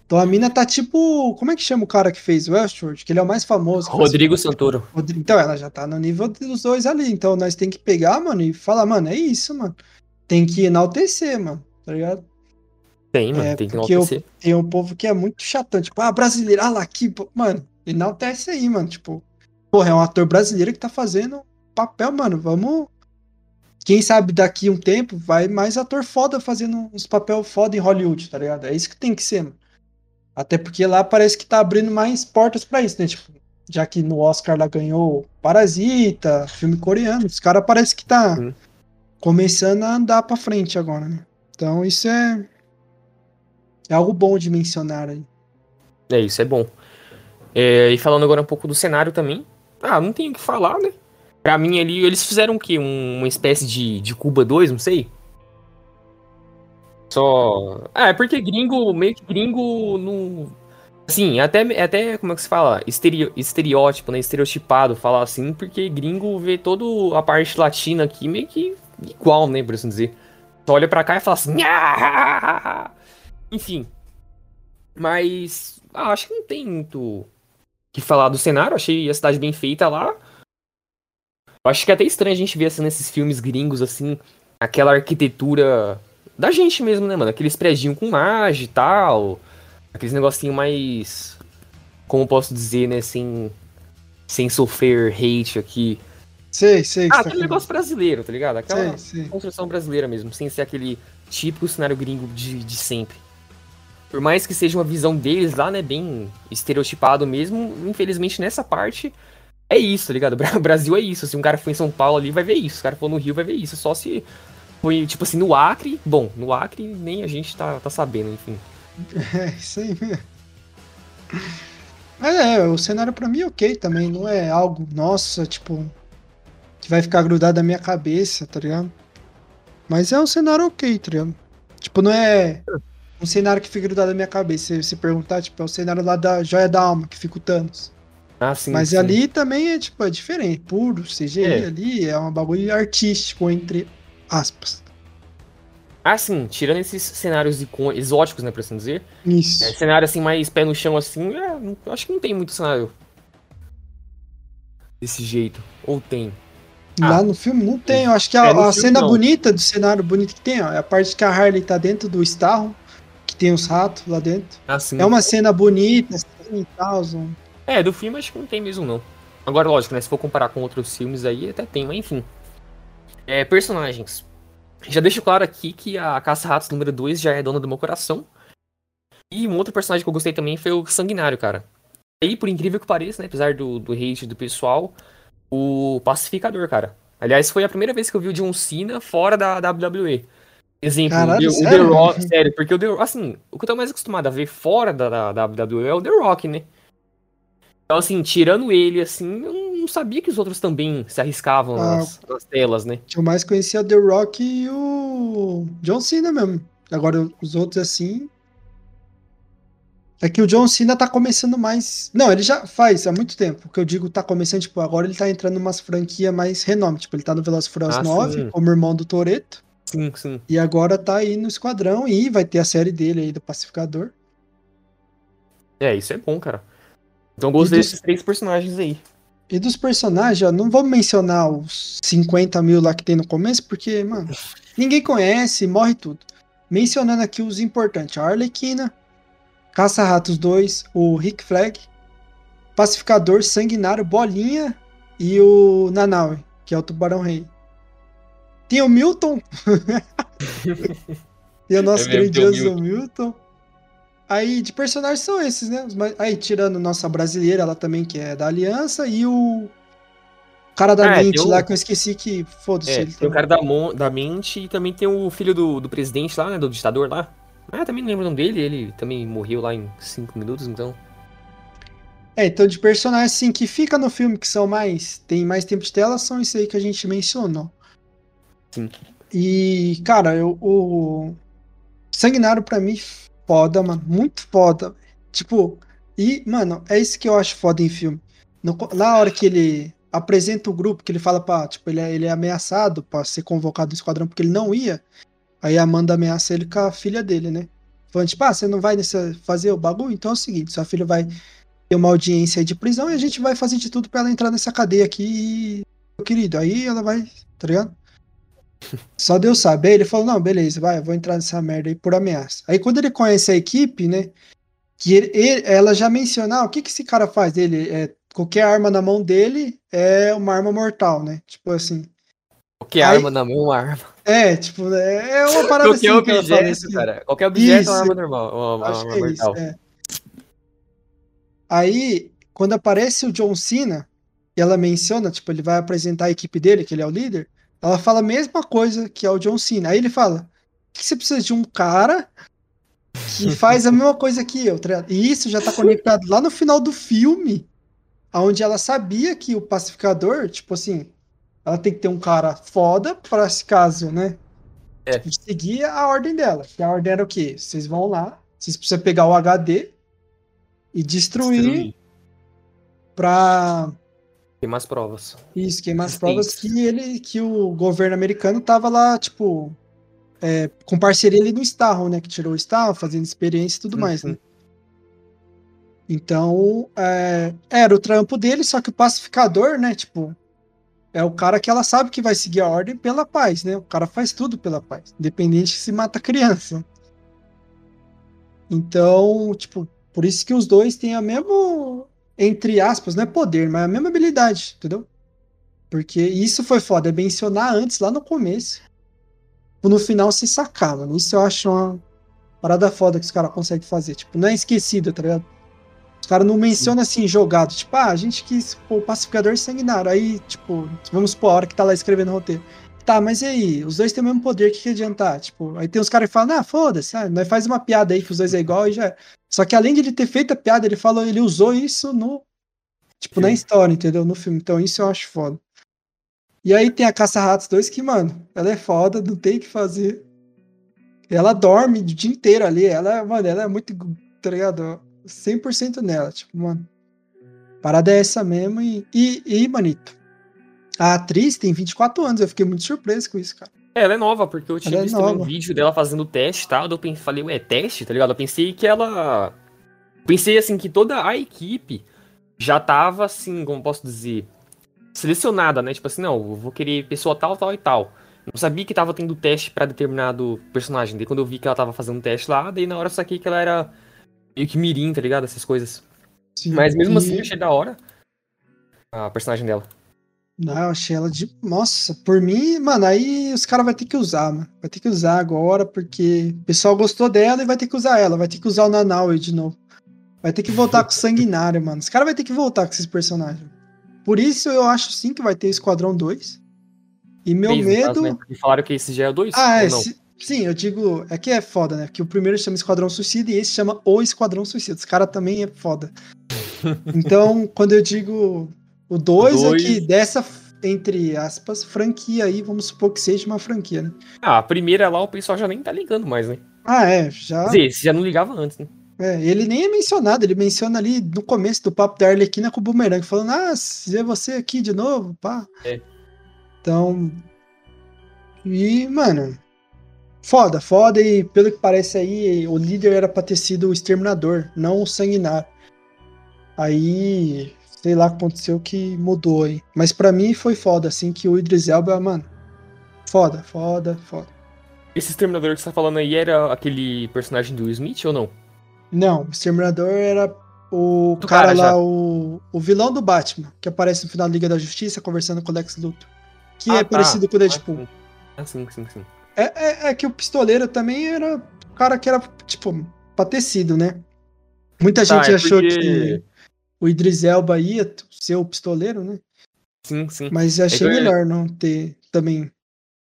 Então a mina tá tipo. Como é que chama o cara que fez Westworld? Que ele é o mais famoso. que Rodrigo Santoro. Rodrigo- Então, ela já tá no nível dos dois ali. Então, nós tem que pegar, mano, e falar, mano, é isso, mano. Tem que enaltecer, mano, tá ligado? Tem, mano, É, tem que porque eu- enaltecer. Tem um povo que é muito chatão, tipo, ah, brasileiro, ah lá pô. mano, enaltece aí, mano. Tipo, porra, é um ator brasileiro que tá fazendo papel, mano. Vamos. Quem sabe daqui um tempo vai mais ator foda fazendo uns papel foda em Hollywood, tá ligado? É isso que tem que ser, mano. Até porque lá parece que tá abrindo mais portas pra isso, né? Tipo, já que no Oscar lá ganhou Parasita, filme coreano, os caras parece que tá Sim. começando a andar pra frente agora, né? Então isso é é algo bom de mencionar aí. É, isso é bom. É, e falando agora um pouco do cenário também. Ah, não tenho o que falar, né? Pra mim ali, eles fizeram o quê? Um- uma espécie de, de Cuba 2, não sei? Só. Ah, é porque gringo, meio que gringo não. Assim, até, até como é que se fala? Estereo, estereótipo, né? Estereotipado falar assim, porque gringo vê toda a parte latina aqui meio que igual, né? Por assim dizer. Só olha pra cá e fala assim. "Nha!" Enfim. Mas. ah, acho que não tem muito que falar do cenário. Achei a cidade bem feita lá. Eu acho que é até estranho a gente ver assim nesses filmes gringos, assim, aquela arquitetura da gente mesmo, né, mano? Aqueles prédios com margem e tal. Aqueles negocinho mais. Como posso dizer, né? Sem, sem sofrer hate aqui. Sei, sei. Ah, tá aquele falando. negócio brasileiro, tá ligado? Aquela Sei, sei. construção brasileira mesmo, sem ser aquele típico cenário gringo de, de sempre. Por mais que seja uma visão deles lá, né, bem estereotipado mesmo, infelizmente nessa parte é isso, tá ligado? Bra- Brasil é isso. Se um cara for em São Paulo ali, vai ver isso. Se o cara for no Rio, vai ver isso. Só se foi, tipo assim, no Acre. Bom, no Acre nem a gente tá, tá sabendo, enfim. É, isso aí mesmo. Mas é, o cenário pra mim é ok também, não é algo, nossa, tipo, que vai ficar grudado na minha cabeça, tá ligado? Mas é um cenário ok, tá ligado? Tipo, não é um cenário que fica grudado na minha cabeça. Se perguntar, tipo, é o cenário lá da Joia da Alma, que fica o Thanos. Ah, sim. Mas sim. ali também é, tipo, é diferente, puro, CGI É. ali, é um bagulho artístico, entre aspas. Ah, sim, tirando esses cenários exóticos, né, por assim dizer. Isso. É, cenário assim, mais pé no chão, assim, é, eu acho que não tem muito cenário desse jeito. Ou tem. Lá Ah. no filme não tem, eu acho que a, É, a cena não. bonita do cenário bonito que tem, ó, é a parte que a Harley tá dentro do Starro, tem os ratos lá dentro. Ah, sim. É uma cena bonita, assim, e tal. É, do filme acho que não tem mesmo, não. Agora, lógico, né? Se for comparar com outros filmes aí, até tem, mas enfim. É, personagens. Já deixo claro aqui que a Caça-Ratos número 2 já é dona do meu coração. E um outro personagem que eu gostei também foi o Sanguinário, cara. E por incrível que pareça, né? Apesar do, do hate do pessoal, o Pacificador, cara. Aliás, foi a primeira vez que eu vi o John Cena fora da WWE. Exemplo, Caralho, o, The- o The sério? Rock, sério, porque o The assim, o que eu tô mais acostumado a ver fora da, da WWE é o The Rock, né? Então, assim, tirando ele, assim, eu não sabia que os outros também se arriscavam Ah. nas, nas telas, né? eu mais conhecia é o The Rock e o John Cena mesmo. Agora os outros assim. É que o John Cena tá começando mais. Não, ele já faz há muito tempo. Que eu digo tá começando, tipo, agora ele tá entrando umas franquias mais renome. Tipo, ele tá no Velozes e Furiosos Ah, 9, sim. como irmão do Toreto. Sim, sim. E agora tá aí no Esquadrão e vai ter a série dele aí do Pacificador. É, isso é bom, cara. Então gostei dos- desses três personagens aí. E dos personagens, ó, não vamos mencionar os 50 mil lá que tem no começo, porque, mano, ninguém conhece, morre tudo. Mencionando aqui os importantes: a Arlequina, Caça-Ratos 2, o Rick Flag, Pacificador, Sanguinário, Bolinha e o Nanaue, que é o Tubarão Rei. Tem o Milton. e o nosso É grandioso Milton. Aí, de personagens são esses, né? Aí, tirando nossa brasileira, ela também, que é da Aliança, e o cara da Ah, é, mente o- lá, que eu esqueci que. Foda-se. É, ele tem o também. cara da, mon- da mente e também tem o filho do, do presidente lá, né? Do ditador lá. Ah, também não lembro o nome dele, ele também morreu lá em cinco minutos, então. É, então de personagens assim que fica no filme, que são mais. tem mais tempo de tela, são isso aí que a gente mencionou. Sim. E, cara, eu, o. Sanguinário pra mim, foda, mano. Muito foda. Tipo, e, mano, é isso que eu acho foda em filme. No, na hora que ele apresenta o grupo, que ele fala pra. Tipo, ele é, ele é ameaçado pra ser convocado no esquadrão porque ele não ia. Aí a Amanda ameaça ele com a filha dele, né? Falando, tipo, ah, você não vai nessa, fazer o bagulho? Então é o seguinte, sua filha vai ter uma audiência de prisão e a gente vai fazer de tudo pra ela entrar nessa cadeia aqui, meu querido. Aí ela vai, tá ligado? Só Deus sabe. Aí ele falou, não, beleza, vai, eu vou entrar nessa merda aí por ameaça. Aí quando ele conhece a equipe, né, que ele- ele- ela já menciona, ah, o que que esse cara faz? Ele, é, qualquer arma na mão dele é uma arma mortal, né? Tipo assim. Qualquer Aí- arma na mão, uma arma. É, tipo, é, é uma parada Qualquer assim que ela objeto, assim. cara. Qualquer objeto é Isso. uma arma normal. Uma, uma Acho arma que é isso, mortal. é. Aí, quando aparece o John Cena, e ela menciona, tipo, ele vai apresentar a equipe dele, que ele é o líder, ela fala a mesma coisa que é o John Cena. Aí ele fala: "Por que você precisa de um cara que faz a mesma coisa que eu, tá? E isso já tá conectado lá no final do filme, onde ela sabia que o pacificador, tipo assim, ela tem que ter um cara foda para esse caso, né? É. Tipo, seguir a ordem dela. Que a ordem era o quê? Vocês vão lá, vocês precisam pegar o HD e destruir, Destruir. pra Tem mais provas. isso, queimar as provas que ele, que o governo americano tava lá, tipo, é, com parceria ali no Starro, né? Que tirou o Starro, fazendo experiência e tudo mais, Uhum. né? Então, é, era o trampo dele, só que o pacificador, né? Tipo, é o cara que ela sabe que vai seguir a ordem pela paz, né? O cara faz tudo pela paz, independente se mata criança. Então, tipo, por isso que os dois têm a mesma, entre aspas, não é poder, mas a mesma habilidade, entendeu? Porque isso foi foda, é mencionar antes, lá no começo. No final se sacar, mano. Isso eu acho uma parada foda que os caras conseguem fazer. Tipo, não é esquecido, tá ligado? Os caras não mencionam assim, jogado. Tipo, ah, a gente quis pôr o pacificador sanguinário. Aí, tipo, vamos supor, a hora que tá lá escrevendo o roteiro. Tá, mas e aí? Os dois têm o mesmo poder, o que, que adiantar? Tipo, aí tem uns caras que falam, ah, foda-se, ah, nós faz uma piada aí que os dois é igual e já. é. Só que além de ele ter feito a piada, ele falou, ele usou isso no. Tipo, na Filme. história, entendeu? No filme. Então isso eu acho foda. E aí tem a Caça-Ratos 2 que, mano, ela é foda, não tem o que fazer. Ela dorme o dia inteiro ali. Ela, mano, ela é muito, tá ligado? 100% nela, tipo, mano. Parada é essa mesmo e, e, e, manito. A atriz tem 24 anos, eu fiquei muito surpreso com isso, cara. É, ela é nova, porque eu tinha Ela é visto também um vídeo dela fazendo teste e tal. daí Eu pensei, falei, ué, teste, tá ligado? Eu pensei que ela. Pensei assim, que toda a equipe já tava assim, como posso dizer, selecionada, né? Tipo assim, não, eu vou querer pessoa tal, tal e tal. Não sabia que tava tendo teste pra determinado personagem. Daí quando eu vi que ela tava fazendo teste lá, daí na hora eu saquei que ela era meio que mirim, tá ligado? Essas coisas. Sim, Mas mesmo assim, achei da hora a personagem dela. Não, eu achei ela de. Nossa, por mim, mano, aí os caras vão ter que usar, mano. Vai ter que usar agora, porque o pessoal gostou dela e vai ter que usar ela. Vai ter que usar o Nanaue de novo. Vai ter que voltar com o Sanguinário, mano. Os caras vão ter que voltar com esses personagens. Por isso eu acho sim que vai ter Esquadrão 2. E meu Três, no medo. né? Porque falaram que esse já é o 2? Ah, é, ou não? se- sim, eu digo. É que é foda, né? Porque o primeiro chama Esquadrão Suicida e esse chama O Esquadrão Suicida. Os caras também é foda. Então, quando eu digo o 2 é Dois. que dessa, entre aspas, franquia aí, vamos supor que seja uma franquia, né? Ah, a primeira lá o pessoal já nem tá ligando mais, né? Ah, é, já. Quer dizer, já não ligava antes, né? É, ele nem é mencionado, ele menciona ali no começo do papo da Arlequina com o Boomerang, falando, ah, se é você aqui de novo, pá. É. Então. E, mano. Foda, foda, e pelo que parece aí, o líder era pra ter sido o exterminador, não o sanguinário. Aí, sei lá o que aconteceu que mudou aí. Mas pra mim foi foda, assim, que o Idris Elba, mano. Foda, foda, foda. Esse exterminador que você tá falando aí era aquele personagem do Smith ou não? Não, o Exterminador era o Do cara, cara lá, o, o vilão do Batman, que aparece no final da Liga da Justiça conversando com o Lex Luthor. Que Ah, é tá. parecido com o Deadpool. Ah, sim, sim, sim. É, é, é que o pistoleiro também era o cara que era, tipo, patecido, né? Muita Tá, gente é achou porque- que o Idris Elba ia ser o pistoleiro, né? Sim, sim. Mas eu achei eu- melhor não ter também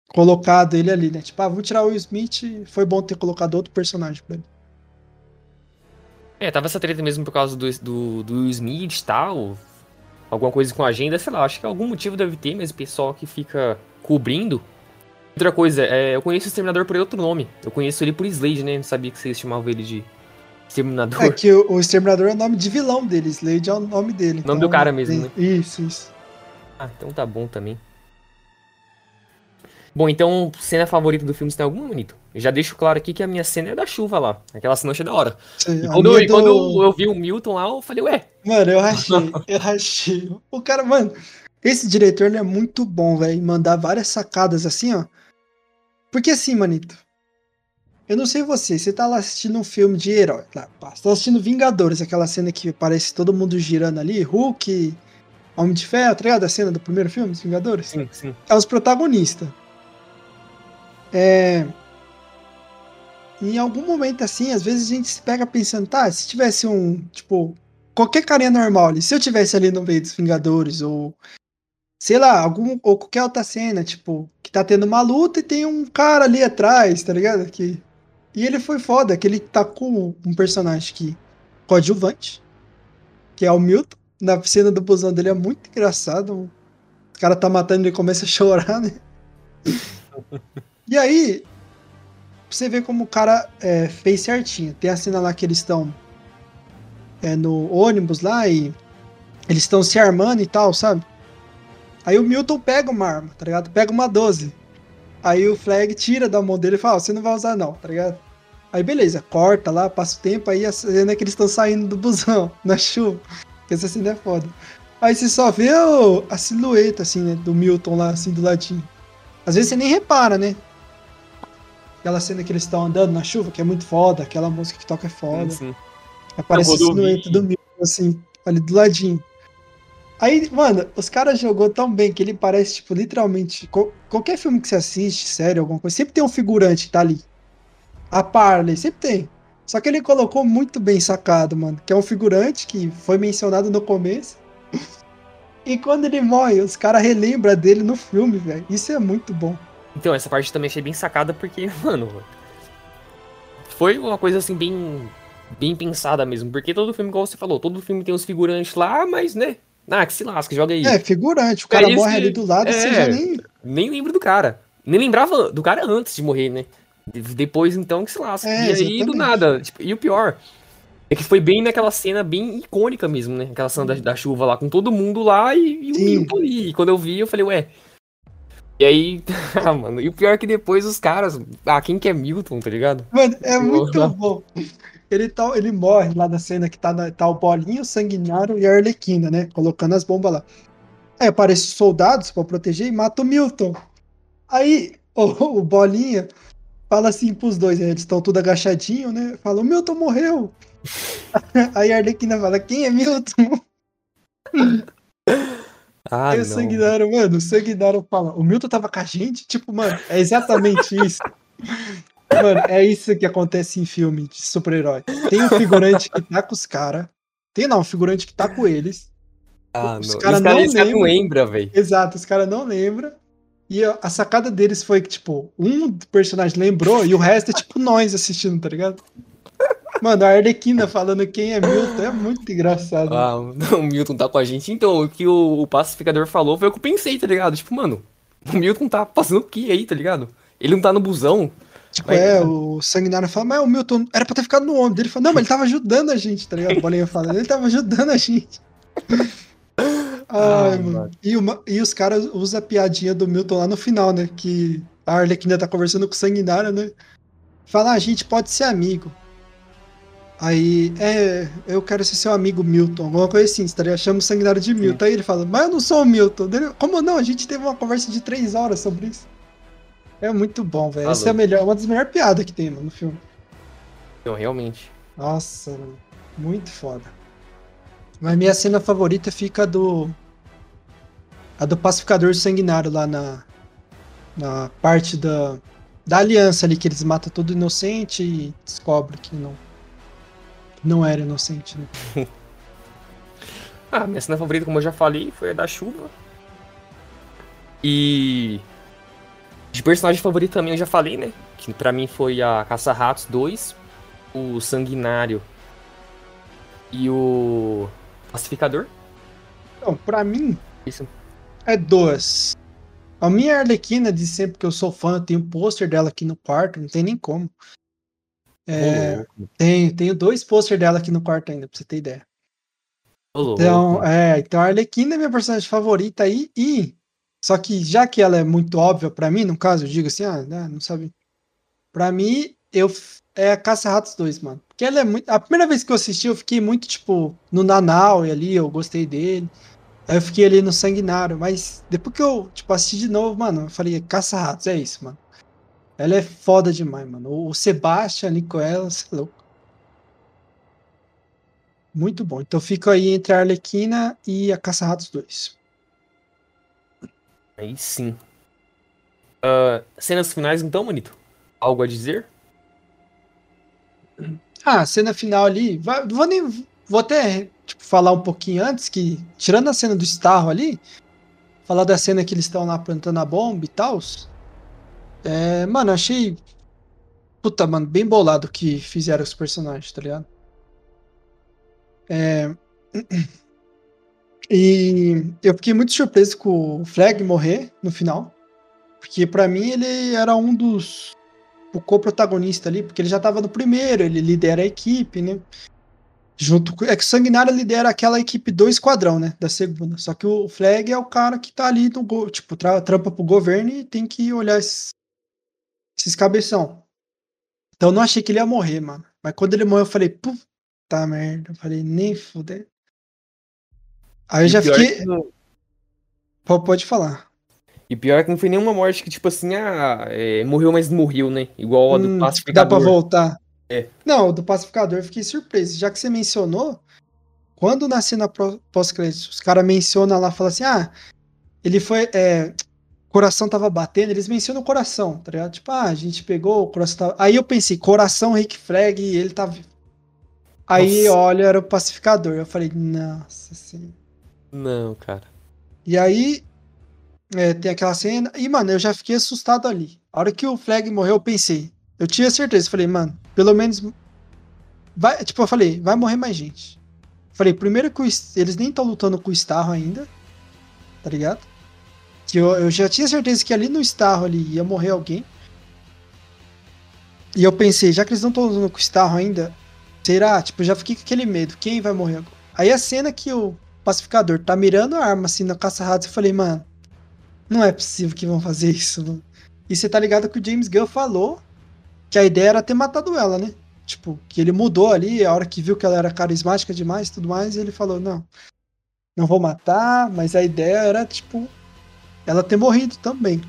colocado ele ali, né? Tipo, ah, vamos tirar o Will Smith, foi bom ter colocado outro personagem pra ele. É, tava essa treta mesmo por causa do, do, do Will Smith e tal. Alguma coisa com a agenda, sei lá, acho que algum motivo deve ter, mas o pessoal que fica cobrindo. Outra coisa, é, eu conheço o Exterminador por outro nome. Eu conheço ele por Slade, né? Não sabia que vocês chamavam ele de Exterminador. É que o, o Exterminador é o nome de vilão dele, Slade é o nome dele. Nome do cara mesmo, né? Isso, isso. Ah, então tá bom também. Bom, então, cena favorita do filme, você tem alguma, Manito? Eu já deixo claro aqui que a minha cena é da chuva lá. Aquela cena achei da hora. E A quando, eu, quando do- eu vi o Milton lá, eu falei, ué, Mano, eu rachei, eu rachei. O cara, mano, esse diretor ele é muito bom, velho, mandar várias sacadas assim, ó. Porque assim, manito, eu não sei você, você tá lá assistindo um filme de herói, pá, você tá assistindo Vingadores, aquela cena que parece todo mundo girando ali, Hulk, Homem de Ferro, tá ligado? A cena do primeiro filme, dos Vingadores? sim, sim. é os protagonistas. É... Em algum momento assim, às vezes a gente se pega pensando, tá, se tivesse um, tipo, qualquer carinha normal ali, se eu tivesse ali no meio dos Vingadores, ou sei lá, algum, ou qualquer outra cena, tipo, que tá tendo uma luta e tem um cara ali atrás, tá ligado? Que E ele foi foda, que ele tá com um personagem que coadjuvante, que é o Milton. Na cena do busão dele é muito engraçado. O cara tá matando e começa a chorar, né? e aí, você vê como o cara é, fez certinho. Tem a cena lá que eles estão é, no ônibus lá e eles estão se armando e tal, sabe? Aí o Milton pega uma arma, tá ligado? Pega uma 12. Aí o Flag tira da mão dele e fala: oh, você não vai usar, não, tá ligado? Aí beleza, corta lá, passa o tempo, aí a cena é que eles estão saindo do busão, na chuva. Essa cena é foda. Aí você só vê o, a silhueta, assim, né, do Milton lá, assim, do ladinho. Às vezes você nem repara, né? Aquela cena que eles estão andando na chuva, que é muito foda, aquela música que toca é foda. Sim, sim. Aparece a silhueta do Milton, assim, ali do ladinho. Aí, mano, os caras jogou tão bem que ele parece, tipo, literalmente. qualquer filme que você assiste, série, alguma coisa, sempre tem um figurante que tá ali. A Parley, sempre tem. Só que ele colocou muito bem sacado, mano. Que é um figurante que foi mencionado no começo. e quando ele morre, os caras relembram dele no filme, velho. Isso é muito bom. Então, essa parte também achei bem sacada porque, mano. Foi uma coisa assim, bem. Bem pensada mesmo. Porque todo filme, igual você falou, todo filme tem os figurantes lá, mas, né? Ah, que se lasca, joga aí. É, figurante. O cara é morre que... ali do lado, é, você já nem. Nem lembra do cara. Nem lembrava do cara antes de morrer, né? Depois, então, que se lasca. É, e aí, exatamente. do nada. Tipo, e o pior é que foi bem naquela cena bem icônica mesmo, né? Aquela cena da, da chuva lá, com todo mundo lá e, e o Milton ali. E quando eu vi, eu falei, ué. E aí, ah, mano, e o pior é que depois os caras. Ah, quem que é Milton, tá ligado? Mano, é muito bom. Ele, tá, ele morre lá na cena que tá, na, tá o Bolinho, o Sanguinário e a Arlequina, né? Colocando as bombas lá. Aí aparecem soldados pra proteger e mata o Milton. Aí o, o Bolinha fala assim pros dois, né? eles estão tudo agachadinho, né? Fala, o Milton morreu. Aí a Arlequina fala, quem é Milton? Ah, Aí o Sanguinário, mano, o Sanguinário fala, o Milton tava com a gente? Tipo, mano, é exatamente isso. mano, é isso que acontece em filme de super-herói. Tem um figurante que tá com os caras. Tem não, um figurante que tá com eles. Ah, os caras cara não, lembram, lembra, velho. Exato, os caras não lembram. E a sacada deles foi que, tipo, um personagem lembrou e o resto é tipo nós assistindo, tá ligado? Mano, a Arlequina falando quem é Milton é muito engraçado. Ah, o Milton tá com a gente. Então, o que o, o pacificador falou foi o que eu pensei, tá ligado? Tipo, mano, o Milton tá passando o que aí, tá ligado? Ele não tá no busão. Tipo, mas... é, o Sanguinário fala, mas o Milton era pra ter ficado no ombro dele. Ele fala, não, mas ele tava ajudando a gente, tá ligado? O Bolinha falando, ele tava ajudando a gente. Ai, ah, mano. E, uma, e os caras usam a piadinha do Milton lá no final, né? Que a Arlequina tá conversando com o Sanguinário, né? Fala, ah, a gente pode ser amigo. Aí, é, eu quero ser seu amigo Milton, alguma coisa assim, estaria chamando o sanguinário de Milton. Aí ele fala, mas eu não sou o Milton. Como não? A gente teve uma conversa de três horas sobre isso. É muito bom, velho. Essa é a melhor, uma das melhores piadas que tem, mano, no filme. Não, realmente. Nossa, mano. Muito foda. Mas minha cena favorita fica do. A do pacificador sanguinário lá na. Na parte da. Da aliança ali, que eles matam todo inocente e descobre que não não era inocente, né? ah, minha cena favorita, como eu já falei, foi a da chuva. E. De personagem favorito também eu já falei, né? Que pra mim foi a Caça-Ratos 2, o Sanguinário e o Pacificador. Não, pra mim. Isso. É duas. A minha Arlequina de sempre que eu sou fã, tem um pôster dela aqui no quarto, não tem nem como. É, tenho, tenho dois posters dela aqui no quarto ainda, pra você ter ideia. então, é, então a Arlequina é minha personagem favorita aí, e só que já que ela é muito óbvia para mim, no caso, eu digo assim, ah, né, não sabe. Para mim, eu é Caça Ratos 2, mano. Porque ela é muito. A primeira vez que eu assisti, eu fiquei muito, tipo, no Nanau e ali, eu gostei dele. Aí eu fiquei ali no Sanguinário, mas depois que eu, tipo, assisti de novo, mano, eu falei, Caça Ratos, é isso, mano. Ela é foda demais, mano. O Sebastian ali com ela, você é louco. Muito bom. Então fico aí entre a Arlequina e a Caça-Ratos 2. Aí sim. Uh, cenas finais, então, Manito? Algo a dizer? Ah, cena final ali. Vou, nem, vou até tipo, falar um pouquinho antes que, tirando a cena do Starro ali, falar da cena que eles estão lá plantando a bomba e tal. É, mano, achei puta, mano, bem bolado que fizeram os personagens, tá ligado? É... E eu fiquei muito surpreso com o Flag morrer no final. Porque pra mim ele era um dos. O co-protagonista ali, porque ele já tava no primeiro, ele lidera a equipe, né? Junto com. É que o Sanguinário lidera aquela equipe do esquadrão, né? Da segunda. Só que o Flag é o cara que tá ali no. go- Tipo, tra trampa pro governo e tem que olhar esses, esses cabeção. Então eu não achei que ele ia morrer, mano. Mas quando ele morreu, eu falei, puta merda. Eu falei, nem fuder. Aí eu já fiquei. Pode falar. E pior que não foi nenhuma morte que, tipo assim, ah, é, morreu, mas não morreu, né? Igual a do Hum, Dá pacificador. pra voltar. É. Não, o do pacificador eu fiquei surpreso. Já que você mencionou, quando na cena pós-crédito, os caras mencionam lá, falam assim: ah, ele foi. É, o coração tava batendo, eles mencionam o coração, tá ligado? Tipo, ah, a gente pegou, o coração tava. Aí eu pensei, coração Rick Flag, ele tá. Aí, Nossa. olha, era o pacificador. Eu falei, nossa senhora. Não, cara. E aí, é, tem aquela cena. E, mano, eu já fiquei assustado ali. A hora que o Flag morreu, eu pensei. Eu tinha certeza. Falei, mano, pelo menos. Vai, tipo, eu falei, vai morrer mais gente. Falei, primeiro que o eles nem estão lutando com o Starro ainda. Tá ligado? Que eu, eu já tinha certeza que ali no Starro ali ia morrer alguém. E eu pensei, já que eles não estão lutando com o Starro ainda, será? Tipo, eu já fiquei com aquele medo. Quem vai morrer agora? Aí a cena que o pacificador tá mirando a arma assim na caça-ratos, eu falei, mano, não é possível que vão fazer isso, mano. E você tá ligado que o James Gunn falou que a ideia era ter matado ela, né? Tipo, que ele mudou ali, a hora que viu que ela era carismática demais e tudo mais, ele falou, não, não vou matar, mas a ideia era, tipo, ela ter morrido também.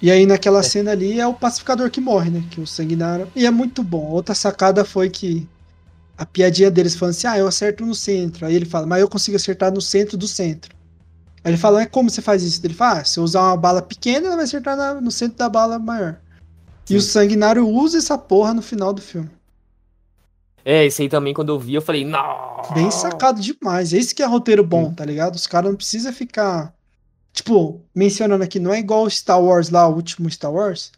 E aí naquela cena ali é o pacificador que morre, né? Que o sanguinário. E é muito bom. Outra sacada foi que a piadinha deles falando assim: ah, eu acerto no centro. Aí ele fala, mas eu consigo acertar no centro do centro. Aí ele fala, é como você faz isso? Ele fala, ah, se eu usar uma bala pequena, ela vai acertar na- no centro da bala maior. E o sanguinário usa essa porra no final do filme. É, esse aí também, quando eu vi, eu falei, não. Bem sacado demais. Esse que é roteiro bom, tá ligado? Os caras não precisam ficar. Tipo, mencionando aqui, não é igual o Star Wars lá, o último Star Wars.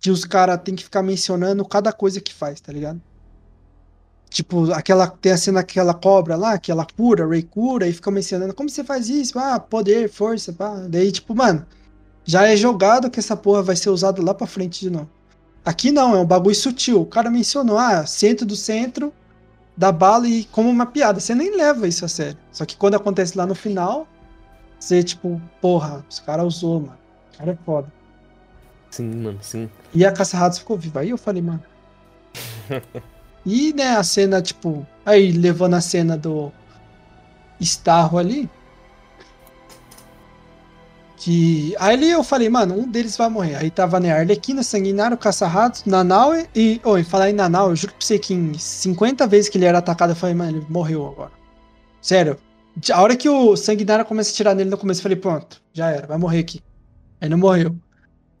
Que os caras tem que ficar mencionando cada coisa que faz, tá ligado? Tipo, aquela, tem a cena aquela cobra lá, que ela cura, Ray cura, e fica mencionando como você faz isso? Ah, poder, força, pá. Daí, tipo, mano, já é jogado que essa porra vai ser usada lá pra frente de novo. Aqui não, é um bagulho sutil. O cara mencionou, ah, centro do centro, da bala e como uma piada. Você nem leva isso a sério. Só que quando acontece lá no final, você, tipo, porra, os caras usou, mano. O cara é foda. Sim, mano, sim. E a caça-ratos ficou viva. Aí eu falei, mano. e, né, a cena, tipo. Aí, levando a cena do Starro ali. Que. Aí eu falei, mano, um deles vai morrer. Aí tava, né, Arlequina, Sanguinário, Caça-Ratos, Nanaue e. Oi, falar em Nanau, eu juro pra você que em 50 vezes que ele era atacado, eu falei, mano, ele morreu agora. Sério. A hora que o Sanguinário começa a tirar nele no começo, eu falei, pronto, já era, vai morrer aqui. Aí não morreu.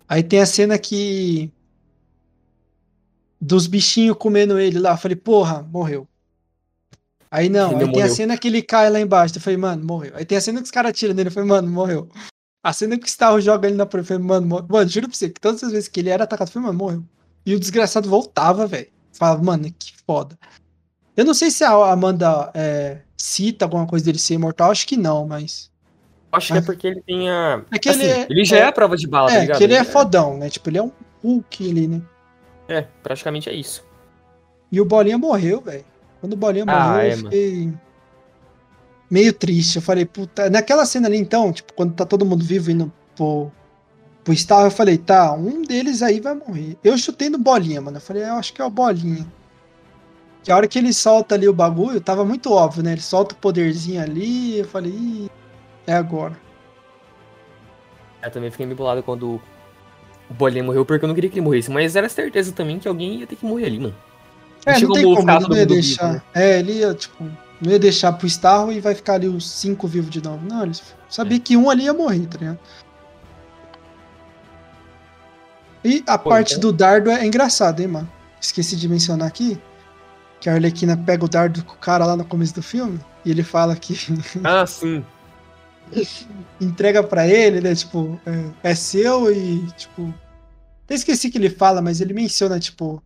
Aí tem a cena que. Dos bichinhos comendo ele lá. Eu falei, porra, morreu. Aí não, Ele aí tem a cena que ele cai lá embaixo. Eu falei, mano, morreu. Aí tem a cena que os caras atiram nele. Eu falei, mano, morreu. A cena que o Starro joga ele na parede. Eu falei, mano, morreu. Mano, juro pra você que todas as vezes que ele era atacado, eu falei, mano, morreu. E o desgraçado voltava, velho. Falava, mano, que foda. Eu não sei se a Amanda é, cita alguma coisa dele ser imortal. Acho que não, mas. Acho que é porque ele tem a. É que assim, ele é- ele já é, a prova de bala, tá É, ligado? que ele é fodão, né? Tipo, ele é um Hulk ali, né? É, praticamente é isso. E o Bolinha morreu, velho. Quando o Bolinha Ah, morreu, é, eu mano. fiquei meio triste. Eu falei, puta. Naquela cena ali, então, tipo, quando tá todo mundo vivo indo pro, pro Star, eu falei, tá, um deles aí vai morrer. Eu chutei no Bolinha, mano. Eu falei, eu acho que é o Bolinha. Que a hora que ele solta ali o bagulho, tava muito óbvio, né? Ele solta o poderzinho ali, eu falei, Ih, é agora. Eu também fiquei meio bolado quando o Bolinha morreu, porque eu não queria que ele morresse. Mas era certeza também que alguém ia ter que morrer ali, mano. É, não tem como, ele não ia mundo vivo, deixar. né? É, ele ia, tipo, não ia deixar pro Starro e vai ficar ali os cinco vivos de novo. Não, ele sabia que um ali ia morrer, tá ligado? E a Pô, parte então- do dardo é engraçada, hein, mano? Esqueci de mencionar aqui que a Arlequina pega o dardo com o cara lá no começo do filme e ele fala que Ah, sim. entrega pra ele, né? Tipo, é, é seu e, tipo, Até esqueci que ele fala, mas ele menciona, tipo.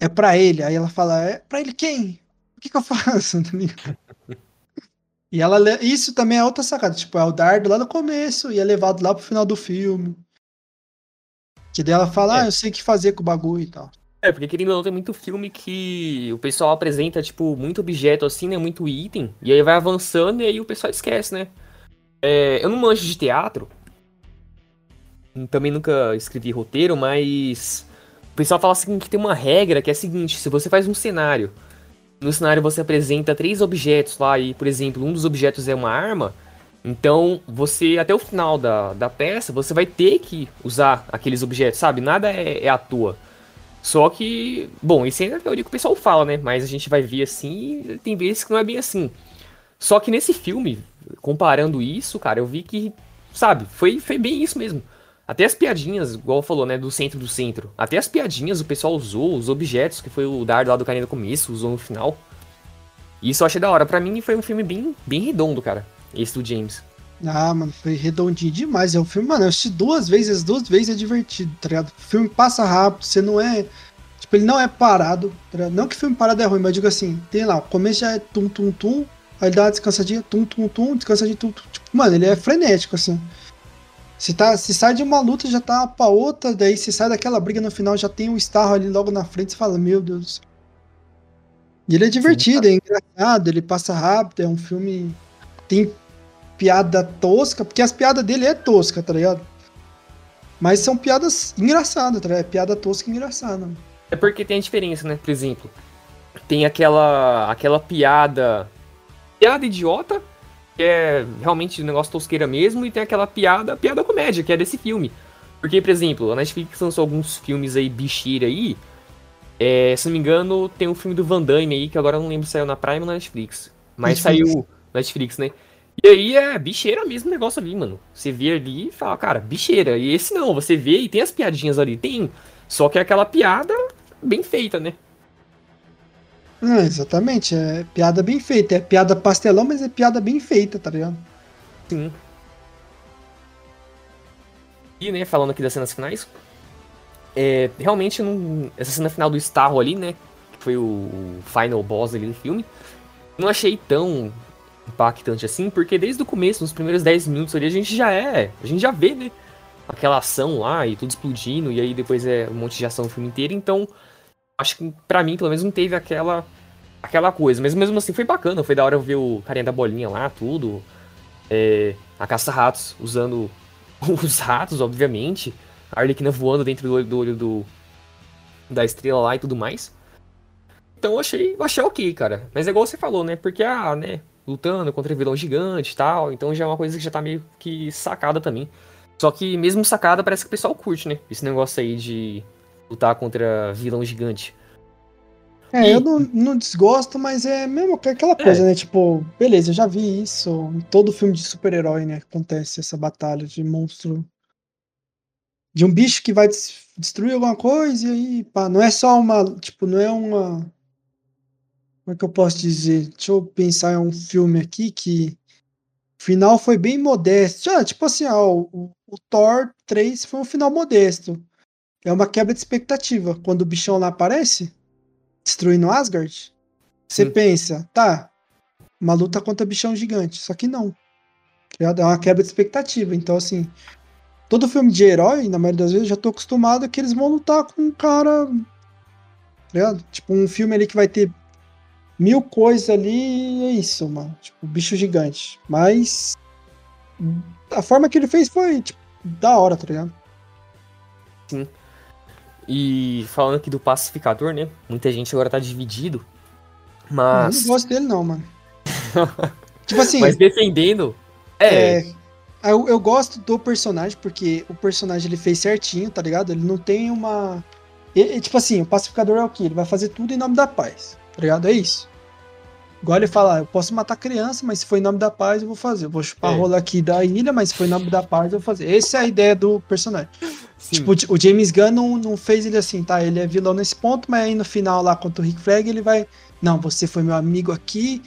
É pra ele. Aí ela fala, é pra ele quem? O que, que eu faço? Tá? E ela, isso também é outra sacada. Tipo, é o dardo lá no começo e é levado lá pro final do filme. Que daí ela fala, É. ah, eu sei o que fazer com o bagulho e tal. É, porque querendo ou não, tem muito filme que o pessoal apresenta, tipo, muito objeto assim, né? Muito item. E aí vai avançando e aí o pessoal esquece, né? É, eu não manjo de teatro. Também nunca escrevi roteiro, mas. O pessoal fala assim que tem uma regra que é a seguinte: se você faz um cenário, no cenário você apresenta três objetos lá, e, por exemplo, um dos objetos é uma arma. Então, você, até o final da, da peça, você vai ter que usar aqueles objetos, sabe? Nada é, é à toa. Só que, bom, isso ainda é a teoria que o pessoal fala, né? Mas a gente vai ver assim, e tem vezes que não é bem assim. Só que nesse filme, comparando isso, cara, eu vi que, sabe, foi, foi bem isso mesmo. Até as piadinhas, igual falou, né, do centro do centro. Até as piadinhas o pessoal usou, os objetos, que foi o dardo lá do carinha no começo, usou no final. Isso eu achei da hora. Pra mim foi um filme bem, bem redondo, cara. Esse do James. Ah, mano, foi redondinho demais. É um filme, mano, eu assisti duas vezes, as duas vezes é divertido, tá ligado? O filme passa rápido, você não é. Tipo, ele não é parado, tá? Não que o filme parado é ruim, mas eu digo assim, tem lá, o começo já é tum tum tum, aí dá uma descansadinha, tum tum tum, descansadinha, tum tum. Tipo, mano, ele é frenético, assim. Você, tá, você sai de uma luta, já tá pra outra, daí você sai daquela briga no final, já tem um Starro ali logo na frente, você fala, meu Deus do céu. E ele é divertido, é engraçado, ele passa rápido, é um filme. Tem piada tosca, porque as piadas dele é tosca, tá ligado? Mas são piadas engraçadas, tá ligado? É piada tosca e engraçada. É porque tem a diferença, né? Por exemplo, tem aquela aquela piada piada idiota, que é realmente um negócio tosqueira mesmo, e tem aquela piada, piada comédia, que é desse filme. Porque, por exemplo, a Netflix lançou alguns filmes aí, bicheira aí. É, se não me engano, tem um filme do Van Damme aí, que agora eu não lembro se saiu na Prime ou na Netflix. Mas Netflix. saiu Netflix, né? E aí é bicheira mesmo o negócio ali, mano. Você vê ali e fala, cara, bicheira. E esse não, você vê e tem as piadinhas ali, tem. Só que é aquela piada bem feita, né? Não, exatamente, é piada bem feita. É piada pastelão, mas é piada bem feita, tá ligado? Sim. E, né, falando aqui das cenas finais, é, realmente não, essa cena final do Starro ali, né, que foi o, o final boss ali do filme, não achei tão impactante assim, porque desde o começo, nos primeiros 10 minutos ali, a gente já é, a gente já vê, né, aquela ação lá e tudo explodindo, e aí depois é um monte de ação o filme inteiro, então acho que pra mim, pelo menos, não teve aquela aquela coisa, mas mesmo assim foi bacana, foi da hora ver o carinha da bolinha lá, tudo, é, a caça-ratos usando os ratos, obviamente. A Arlequina voando dentro do olho do, olho do- da estrela lá e tudo mais. Então eu achei, eu achei ok, cara. Mas é igual você falou, né? Porque, ah, né? Lutando contra vilão gigante e tal. Então já é uma coisa que já tá meio que sacada também. Só que mesmo sacada parece que o pessoal curte, né? Esse negócio aí de lutar contra vilão gigante. É, E- eu não, não desgosto, mas é mesmo que aquela coisa, né? Tipo, beleza, eu já vi isso em todo filme de super-herói, né? Acontece essa batalha de monstro. De um bicho que vai des- destruir alguma coisa e aí, pá, não é só uma. Tipo, não é uma. Como é que eu posso dizer? Deixa eu pensar em um filme aqui que. O final foi bem modesto. Já, tipo assim, o, o Thor 3 foi um final modesto. É uma quebra de expectativa. Quando o bichão lá aparece destruindo Asgard, você Sim. pensa, tá, uma luta contra bichão gigante. Só que não. ligado? É uma quebra de expectativa. Então, assim, todo filme de herói, na maioria das vezes, eu já tô acostumado que eles vão lutar com um cara. tá ligado? Tipo, um filme ali que vai ter mil coisas ali, e é isso, mano. Tipo, bicho gigante. Mas. A forma que ele fez foi, tipo, da hora, tá ligado? E falando aqui do pacificador, né? Muita gente agora tá dividido. Eu Mas. não gosto dele, não, mano. tipo assim. Mas defendendo. É. É, eu, eu gosto do personagem, porque o personagem ele fez certinho, tá ligado? Ele não tem uma. e- e, tipo assim, o pacificador é o quê? Ele vai fazer tudo em nome da paz, tá ligado? É isso. Igual ele fala, "Ah, eu posso matar criança, mas se for em nome da paz, eu vou fazer. Eu vou chupar É. a rola aqui da ilha, mas se for em nome da paz, eu vou fazer. Essa é a ideia do personagem. sim. Tipo, o James Gunn não, não fez ele assim, tá? Ele é vilão nesse ponto, mas aí no final lá contra o Rick Flag ele vai. Não, você foi meu amigo aqui,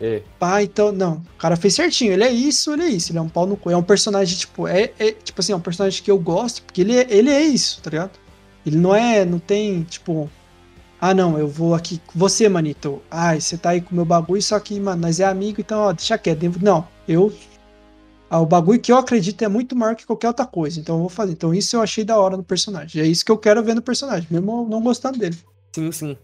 É. Pá, então, não, o cara fez certinho, ele é isso, ele é isso, ele é um pau no cu, é um personagem, tipo, é, é tipo assim, é um personagem que eu gosto, porque ele é, ele é isso, tá ligado? Ele não é, não tem, tipo, ah, não, eu vou aqui com você, manito, ai, você tá aí com o meu bagulho, só que, mano, nós é amigo, então, ó, deixa quieto, não, eu, ah, o bagulho que eu acredito é muito maior que qualquer outra coisa, então eu vou fazer, então isso eu achei da hora no personagem, é isso que eu quero ver no personagem, mesmo não gostando dele. Sim, sim.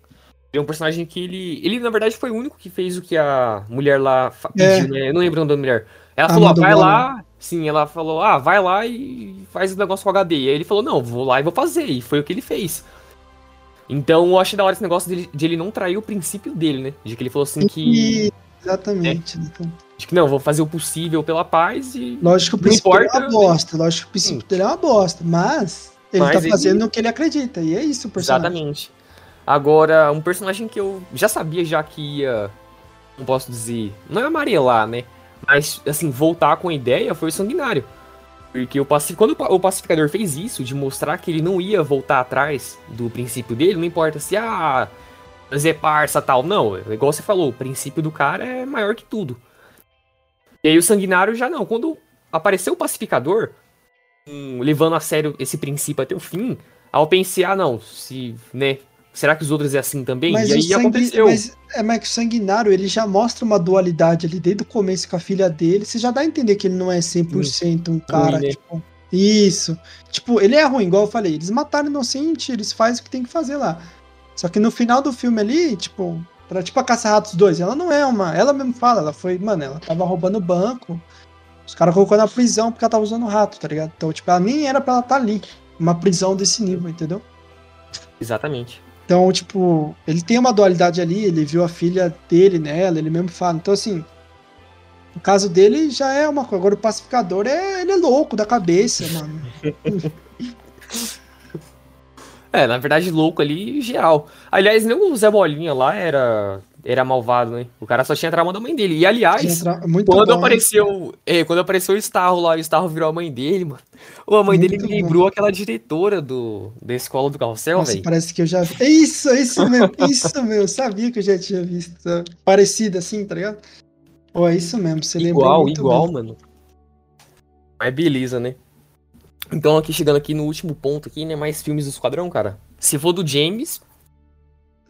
Ele é um personagem que ele. Ele, na verdade, foi o único que fez o que a mulher lá É. pediu, né? Eu não lembro o nome da mulher. Ela A falou, ah, vai lá. Sim, ela falou, ah, vai lá e faz o negócio com o HD. E aí ele falou, não, vou lá e vou fazer. E foi o que ele fez. Então eu achei da hora esse negócio dele, de ele não trair o princípio dele, né? De que ele falou assim que. E- exatamente. Então, De que não, vou fazer o possível pela paz e. lógico que o princípio dele é importa, uma bosta, lógico que o princípio dele é uma bosta, mas ele Mas tá ele- fazendo o que ele acredita, e é isso o personagem. Exatamente. Agora, um personagem que eu já sabia já que ia. Não posso dizer. Não é amarelar, né? Mas, assim, voltar com a ideia foi o sanguinário. Porque o paci... quando o pa- o pacificador fez isso, de mostrar que ele não ia voltar atrás do princípio dele, não importa se, ah, nós é parça tal. Não, é igual você falou, o princípio do cara é maior que tudo. E aí o sanguinário já não. Quando apareceu o pacificador, levando a sério esse princípio até o fim, aí eu pensei, ah, não, se, né, será que os outros é assim também? Mas, e aí sangue, aconteceu. mas, é, mas o sanguinário, ele já mostra uma dualidade ali desde o começo com a filha dele. Você já dá a entender que ele não é 100% um cara, né? tipo. Isso. Tipo, ele é ruim, igual eu falei. Eles mataram inocente, eles fazem o que tem que fazer lá. Só que no final do filme ali, tipo, pra, tipo a Caça-Ratos 2, ela não é uma. Ela mesmo fala, ela foi, mano, ela tava roubando banco. Os caras colocou na prisão porque ela tava usando rato, tá ligado? Então, tipo, ela nem era pra ela estar ali. Uma prisão desse nível, entendeu? Exatamente. Então, tipo, ele tem uma dualidade ali, ele viu a filha dele nela, ele mesmo fala. Então, assim, no caso dele já é uma coisa. Agora o pacificador é, ele é louco da cabeça, mano. É, na verdade, louco ali, geral. Aliás, nem o Zé Bolinha lá era, era malvado, né? O cara só tinha trauma da mãe dele. E, aliás, muito quando bom, apareceu. É, quando apareceu o Starro lá o Starro virou a mãe dele, mano. Ô, a mãe dele Muito me lembrou aquela diretora do, da escola do Carrossel, velho. parece que eu já vi. É isso, é isso mesmo, isso mesmo. Eu sabia que eu já tinha visto. Parecida assim, tá ligado? Pô, é isso mesmo, você Igual, igual, bem. mano. Mas beleza, né? Então, aqui chegando aqui no último ponto aqui, né? Mais filmes do Esquadrão, cara. Se for do James,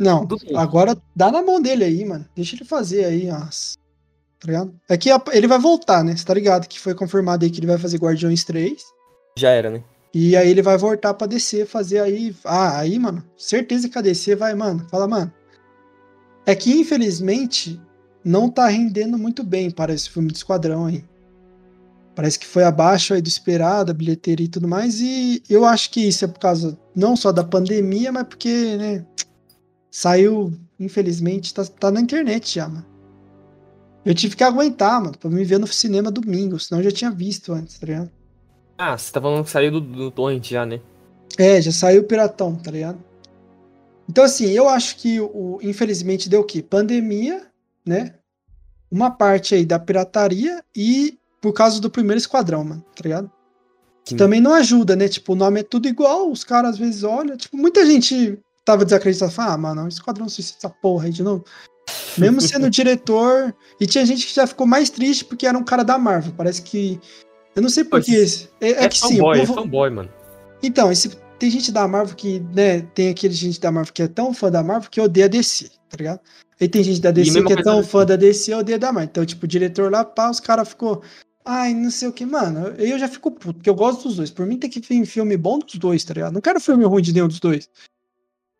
Não, agora dá na mão dele aí, mano. Deixa ele fazer aí, as. Tá ligado? É que ele vai voltar, né? Você tá ligado que foi confirmado aí que ele vai fazer Guardiões 3. já era, né? E aí ele vai voltar pra DC fazer aí. Ah, aí, mano, certeza que a DC vai, mano. Fala, mano. É que infelizmente não tá rendendo muito bem para esse filme do Esquadrão aí. Parece que foi abaixo aí do esperado, a bilheteria e tudo mais. E eu acho que isso é por causa não só da pandemia, mas porque, né? Saiu, infelizmente, tá, tá na internet já, mano. Eu tive que aguentar, mano, pra me ver no cinema domingo, senão eu já tinha visto antes, tá ligado? Ah, você tá falando que saiu do, do Torrent já, né? É, já saiu o Piratão, tá ligado? Então, assim, eu acho que, o, infelizmente, deu o quê? Pandemia, né? Uma parte aí da pirataria e por causa do primeiro esquadrão, mano, tá ligado? Que Sim. também não ajuda, né? Tipo, o nome é tudo igual, os caras às vezes olham. Tipo, muita gente tava desacreditado, fala, ah, mano, Esquadrão Suicida essa porra aí de novo. Mesmo sendo diretor. E tinha gente que já ficou mais triste porque era um cara da Marvel. Parece que. Eu não sei porquê. É, é É, que sim, o fanboy, povo- é fanboy, mano. então, esse, tem gente da Marvel que, né, tem aquele gente da Marvel que é tão fã da Marvel que odeia DC, tá ligado? E tem gente da DC que é tão fã da DC odeia da Marvel. Então, tipo, o diretor lá, pá, os caras ficou, ai, não sei o que, mano, eu já fico puto, porque eu gosto dos dois. Por mim tem que vir filme bom dos dois, tá ligado? Não quero filme ruim de nenhum dos dois.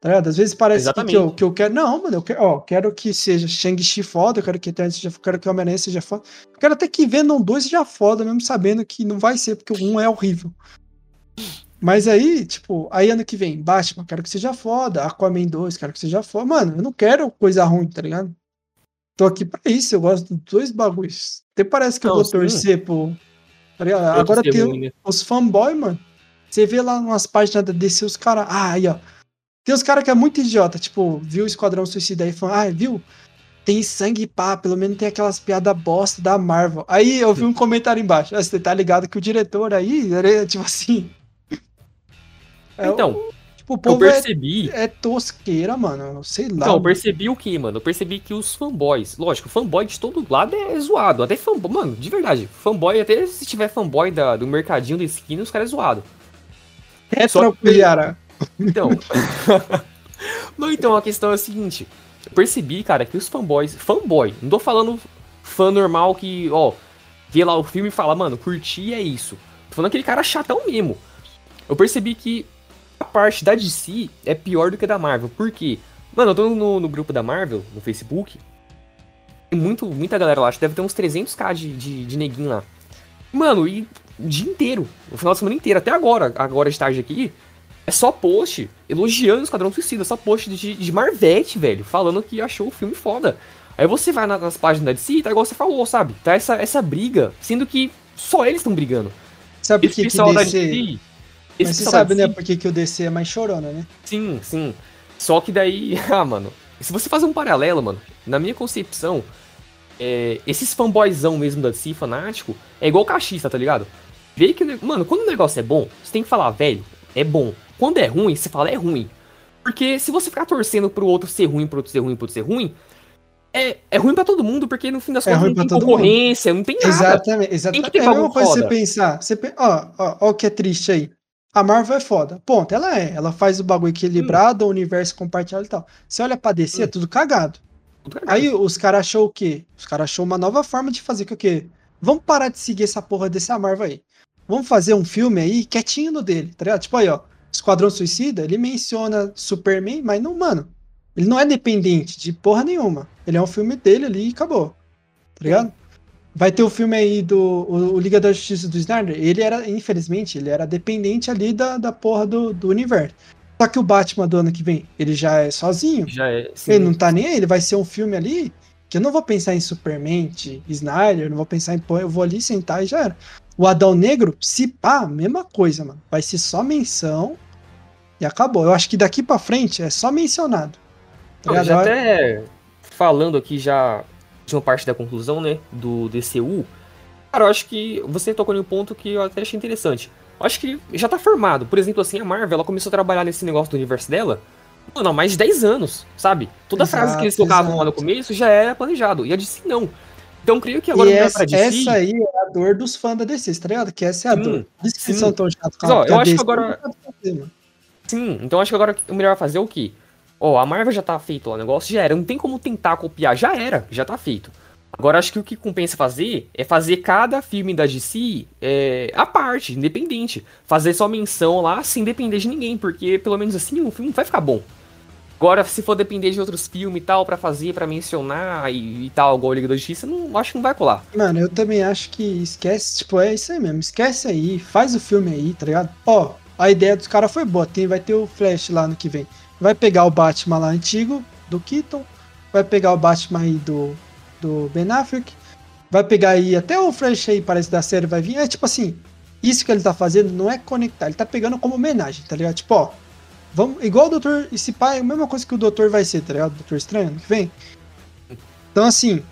Tá ligado? Às vezes parece que, que, eu, que eu quero. Não, mano, eu quero, ó, quero que seja Shang-Chi foda, eu quero que Eterno seja eu quero que Homem-Aranha seja foda. Eu quero até que Venom 2 seja foda, mesmo sabendo que não vai ser, porque o 1 é horrível. Mas aí, tipo, aí ano que vem, Batman, quero que seja foda, Aquaman 2, quero que seja foda. Mano, eu não quero coisa ruim, tá ligado? Tô aqui pra isso, eu gosto dos dois bagulhos. Até parece que eu Não, vou sim. torcer pro. Tá ligado? Eu Agora tem os fanboy, mano. Você vê lá umas páginas da DC, os caras. Ah, aí, ó. Tem os caras que é muito idiota, tipo, viu o Esquadrão Suicida aí e falou, ah, viu? Tem sangue pá, pelo menos tem aquelas piadas bosta da Marvel. Aí eu vi um comentário embaixo. Ah, você tá ligado que o diretor aí, era, tipo assim. é Então, o- Tipo, o Eu povo é, percebi. é tosqueira, mano. Sei lá. Não, eu percebi o que, mano? Eu percebi que os fanboys, lógico, fanboy de todo lado é zoado. Até fanboy, mano, de verdade. Fanboy, até se tiver fanboy da, do mercadinho da esquina, os caras é zoado. é só que- tropiara. Então. não, então, a questão é a seguinte. Eu percebi, cara, que os fanboys. Fanboy, não tô falando fã normal que, ó, vê lá o filme e fala, mano, curti é isso. Tô falando aquele cara chatão mesmo. Eu percebi que a parte da DC é pior do que a da Marvel. Por quê? Mano, eu tô no, no grupo da Marvel, no Facebook. Tem muito, muita galera lá, acho que deve ter uns 300k de, de, de neguinho lá. Mano, e o dia inteiro, o final de semana inteiro, até agora, agora de tarde aqui, é só post elogiando o Esquadrão Suicida, só post de, de Marvete, velho, falando que achou o filme foda. Aí você vai na- nas páginas da DC, tá igual você falou, sabe? Tá essa, essa briga, sendo que só eles estão brigando. Sabe por Esse que, que pessoal da DC. DC. Mas você sabe, né? DC Por que, o DC é mais chorona, né? Sim, sim. Só que daí, ah, mano, se você fazer um paralelo, mano, na minha concepção, é, esses fanboyzão mesmo da DC, fanático, é igual cachista, tá ligado? Vê que, mano, quando o negócio é bom, você tem que falar, velho, é bom. Quando é ruim, você fala, é ruim. Porque se você ficar torcendo pro outro ser ruim, pro outro ser ruim, pro outro ser ruim, é, é ruim pra todo mundo, porque no fim das É contas ruim não tem todo mundo. concorrência, não tem nada. Exatamente, exatamente. ter É a mesma bagulho coisa você pensar. Você, pe- ó, ó, ó o que é triste aí. A Marvel é foda. Ponto, ela é. Ela faz o bagulho equilibrado, o universo compartilhado e tal. Você olha pra DC, é Hum. tudo cagado. Tudo cagado. Aí os caras achou o quê? Os caras achou uma nova forma de fazer que o quê? Vamos parar de seguir essa porra desse Marvel aí. Vamos fazer um filme aí quietinho no dele, tá ligado? Tipo aí, ó. Esquadrão Suicida, ele menciona Superman, mas não, mano. Ele não é dependente de porra nenhuma. Ele é um filme dele ali e acabou. Tá ligado? Vai ter o filme aí do o, o Liga da Justiça do Snyder. Ele era, infelizmente, ele era dependente ali da, da porra do, do universo. Só que o Batman do ano que vem, ele já é sozinho. Já é. sim. Ele não tá nem aí, ele vai ser um filme ali que eu não vou pensar em Superman, de Snyder, não vou pensar em eu vou ali sentar e já era. O Adão Negro, se pá, mesma coisa, mano. Vai ser só menção e acabou. Eu acho que daqui pra frente é só mencionado. Tá Não, já até falando aqui já de uma parte da conclusão, né, do DCU, cara, eu acho que você tocou em um ponto que eu até achei interessante. Eu acho que já tá formado. Por exemplo, assim, a Marvel, ela começou a trabalhar nesse negócio do universo dela, mano, há mais de 10 anos, sabe? Toda Exato, frase que eles tocavam lá no exato. começo já era planejado, e a DC não. Então, creio que agora e essa, pra DC... essa aí é a dor dos fãs da DC, tá ligado? Que essa é a Sim, dor. Isso que são tão chatos com a- eu acho que DC agora- sabe fazer, mano. Sim, então acho que agora o melhor fazer é o quê? Ó, a Marvel já tá feito lá o negócio, já era. Não tem como tentar copiar, já era, já tá feito. Agora acho que o que compensa fazer é fazer cada filme da DC é, à parte, independente. Fazer só menção lá sem depender de ninguém, porque pelo menos assim o filme vai ficar bom. Agora, se for depender de outros filmes e tal, pra fazer, pra mencionar e, e tal, igual Liga da Justiça, não, acho que não vai colar. Mano, eu também acho que esquece, tipo, é isso aí mesmo. Esquece aí, faz o filme aí, tá ligado? Ó, a ideia dos caras foi boa. Tem, vai ter o Flash lá no que vem. Vai pegar o Batman lá antigo, do Keaton. Vai pegar o Batman aí do, do Ben Affleck. Vai pegar aí, até o Flash aí, parece da série, vai vir. É tipo assim, isso que ele tá fazendo não é conectar, ele tá pegando como homenagem, tá ligado? Tipo, ó, vamos, igual o Doutor, esse pai, a mesma coisa que o Doutor vai ser, tá ligado? Doutor Estranho, ano que vem. Então, assim,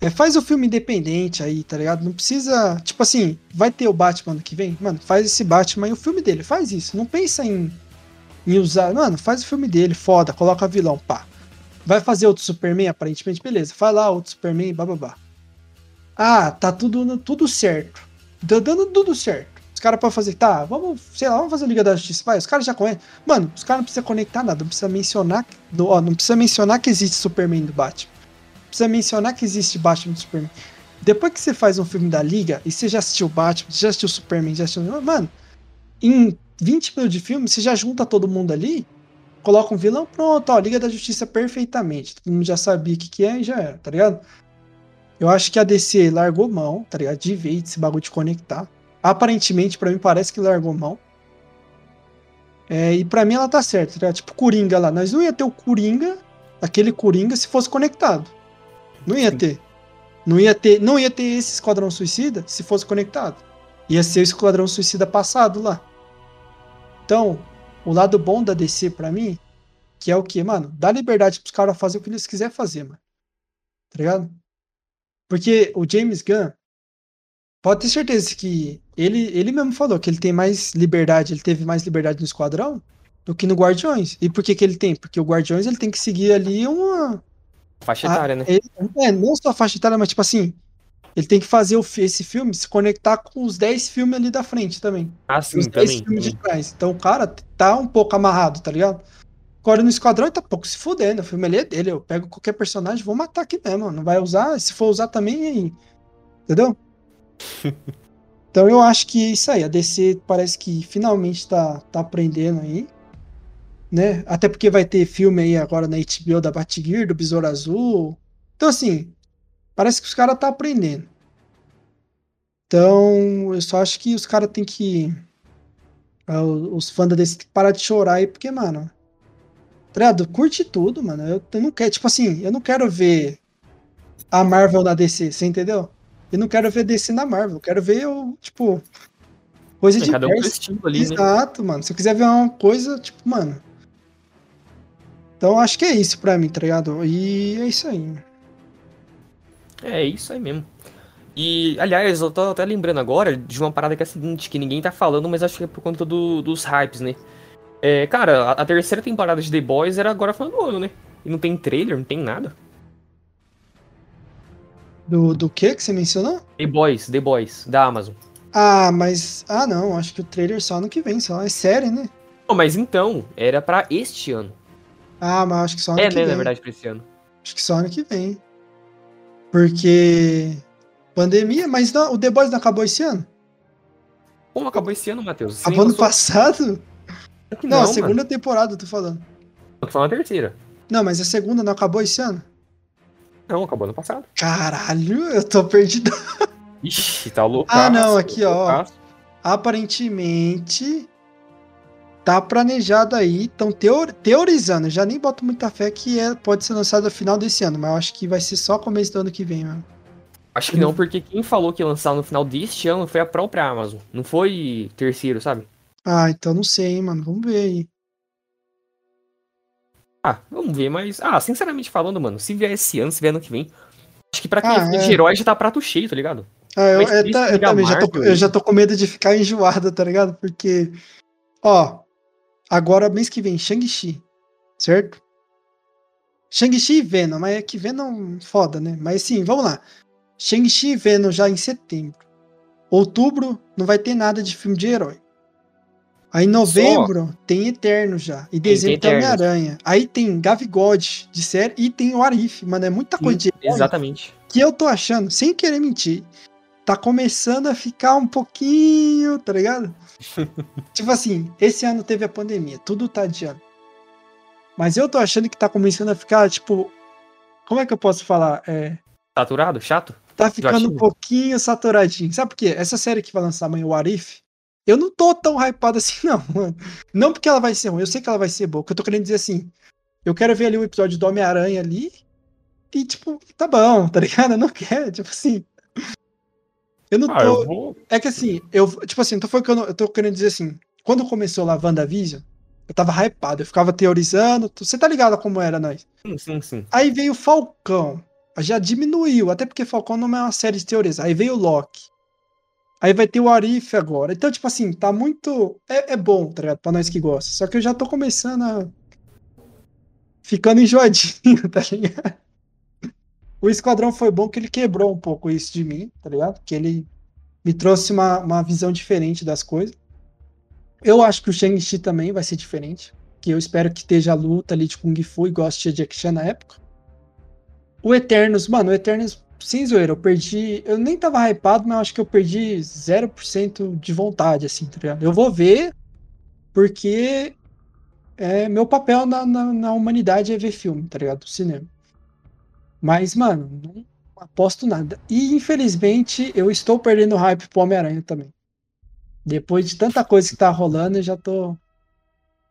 é, faz o filme independente aí, tá ligado? Não precisa. Tipo assim, vai ter o Batman ano que vem? Mano, faz esse Batman e o filme dele. Faz isso. Não pensa em, em usar. Mano, faz o filme dele, foda, coloca vilão, pá. Vai fazer outro Superman, aparentemente, beleza. Faz lá outro Superman, bababá. Ah, tá tudo, tudo certo. Tá dando tudo certo. Caras podem fazer, tá, vamos, sei lá, vamos fazer a Liga da Justiça. Vai, os caras já conhecem. Mano, os caras não precisam conectar nada, não precisa mencionar. do- Ó, não precisa mencionar que existe Superman do Batman precisa mencionar que existe Batman e Superman. Depois que você faz um filme da Liga e você já assistiu Batman, já assistiu Superman, já assistiu. Mano, em 20 minutos de filme, você já junta todo mundo ali, coloca um vilão, pronto, ó, Liga da Justiça perfeitamente. Todo mundo já sabia o que, que é e já era, tá ligado? Eu acho que a DC largou mão, tá ligado? De vez desse bagulho de conectar. Aparentemente, pra mim, parece que largou mão. É, e pra mim ela tá certa, tá? Tipo, Coringa lá. Nós não ia ter o Coringa, aquele Coringa, se fosse conectado. Não ia Sim. ter. Não ia ter, não ia ter esse Esquadrão Suicida se fosse conectado. Ia ser o Esquadrão Suicida passado lá. Então, o lado bom da DC pra mim, que é o que, mano, dá liberdade pros caras fazer o que eles quiserem fazer, mano. Tá ligado? Porque o James Gunn pode ter certeza que ele, ele mesmo falou que ele tem mais liberdade, ele teve mais liberdade no Esquadrão do que no Guardiões. E por que, que ele tem? Porque o Guardiões ele tem que seguir ali uma. Faixa etária, né? ele- é, não só a faixa etária, mas tipo assim. Ele tem que fazer o esse filme se conectar com os 10 filmes ali da frente também. Ah, os sim, 10 também. filmes de trás. Então o cara tá um pouco amarrado, tá ligado? Agora no Esquadrão ele tá pouco se fudendo. O filme ali é dele. Eu pego qualquer personagem vou matar aqui mesmo. Não vai usar. Se for usar também, aí. Entendeu? então eu acho que é isso aí. A DC parece que finalmente tá, tá aprendendo aí. Né? Até porque vai ter filme aí agora na HBO da Batgirl, do Besouro Azul. Então, assim, parece que os caras tá aprendendo. Então, eu só acho que os caras têm que. ah, Os fãs da DC têm que parar de chorar aí, porque, mano. tá ligado? Curte tudo, mano. Eu não quero, tipo assim, eu não quero ver a Marvel na DC, você entendeu? Eu não quero ver DC na Marvel, eu quero ver, eu, tipo, coisa É, cada um com seu diversa. estilo ali, né? Exato, mano. Se eu quiser ver uma coisa, tipo, mano. Então acho que é isso pra mim, tá ligado? E é isso aí. É isso aí mesmo. E, aliás, eu tô até lembrando agora de uma parada que é a seguinte, que ninguém tá falando, mas acho que é por conta do- dos hypes, né? É, cara, a, a terceira temporada de The Boys era agora falando do ano, né? E não tem trailer, não tem nada. Do, do que que você mencionou? The Boys, The Boys, da Amazon. Ah, mas. Ah, não. Acho que o trailer só ano que vem, só. É série, né? Pô, mas então, era pra este ano. Ah, mas acho que só ano É, que né, vem. na verdade, pra esse ano. Acho que só ano que vem. Porque. Pandemia, mas não, o The Boys não acabou esse ano? Como acabou esse ano, Matheus? Acabou ano passado? Que Não, a mano. segunda temporada, eu tô falando. Tô falando a terceira. Não, mas a segunda não acabou esse ano? Não, acabou ano passado. Caralho, eu tô perdido. Ixi, tá louco. Ah, não, aqui, ó. Aparentemente. Tá planejado aí. Estão teorizando. Eu já nem boto muita fé que é, pode ser lançado no final desse ano, mas eu acho que vai ser só começo do ano que vem, mano. Acho que não, porque quem falou que ia lançar no final deste ano foi a própria Amazon. Não foi terceiro, sabe? Ah, então não sei, hein, mano. Vamos ver aí. Ah, vamos ver, mas. Ah, sinceramente falando, mano, se vier esse ano, se vier ano que vem. Acho que pra quem Ah, é fã é. de herói já tá prato cheio, tá ligado? Ah, eu, Mas eu também já tô, eu já tô com medo de ficar enjoado, tá ligado? Porque, ó, agora mês que vem, Shang-Chi, certo? Shang-Chi e Venom, mas é que Venom foda, né? Mas sim, vamos lá. Shang-Chi e Venom já em setembro. Outubro não vai ter nada de filme de herói. Aí em novembro tem Eterno já. E dezembro tem. Homem-Aranha. Aí tem Gavigode de série e tem o Arif, mano. É muita coisa de herói Exatamente. que eu tô achando, sem querer mentir, tá começando a ficar um pouquinho, tá ligado? tipo assim, esse ano teve a pandemia, tudo tá adiando. Mas eu tô achando que tá começando a ficar, tipo. Como é que eu posso falar? É, Saturado? Chato? tá ficando um pouquinho saturadinho. Sabe por quê? Essa série que vai lançar amanhã, o Arif, eu não tô tão hypado assim, não, mano. Não porque ela vai ser ruim, eu sei que ela vai ser boa. O que eu tô querendo dizer assim, eu quero ver ali o episódio do Homem-Aranha ali, e tipo, tá bom, tá ligado? Eu não quero, tipo assim. Eu não Ah, tô. eu vou. É que assim, eu, tipo assim, então foi que eu, não- eu tô querendo dizer assim, quando começou lá a WandaVision, eu tava hypado, eu ficava teorizando, você tá ligado a como era nós? Sim, sim, sim. Aí veio o Falcão. Já diminuiu, até porque Falcão não é uma série de teorias. Aí veio o Loki. Aí vai ter o Arif agora. Então, tipo assim, tá muito. É, é bom, tá ligado? Pra nós que gosta. Só que eu já tô começando a. Ficando enjoadinho, tá ligado? O Esquadrão foi bom que ele quebrou um pouco isso de mim, tá ligado? Que ele me trouxe uma, uma visão diferente das coisas. Eu acho que o Shang-Chi também vai ser diferente. Que eu espero que esteja a luta ali de Kung Fu, igual assistia Jack Chan na época. O Eternos, mano, o Eternos, sem zoeira, eu perdi. Eu nem tava hypado, mas acho que eu perdi 0% de vontade, assim, tá ligado? Eu vou ver, porque é, meu papel na, na, na humanidade é ver filme, tá ligado? Do cinema. Mas, mano, não aposto nada. E, infelizmente, eu estou perdendo hype pro Homem-Aranha também. Depois de tanta coisa que tá rolando, eu já tô.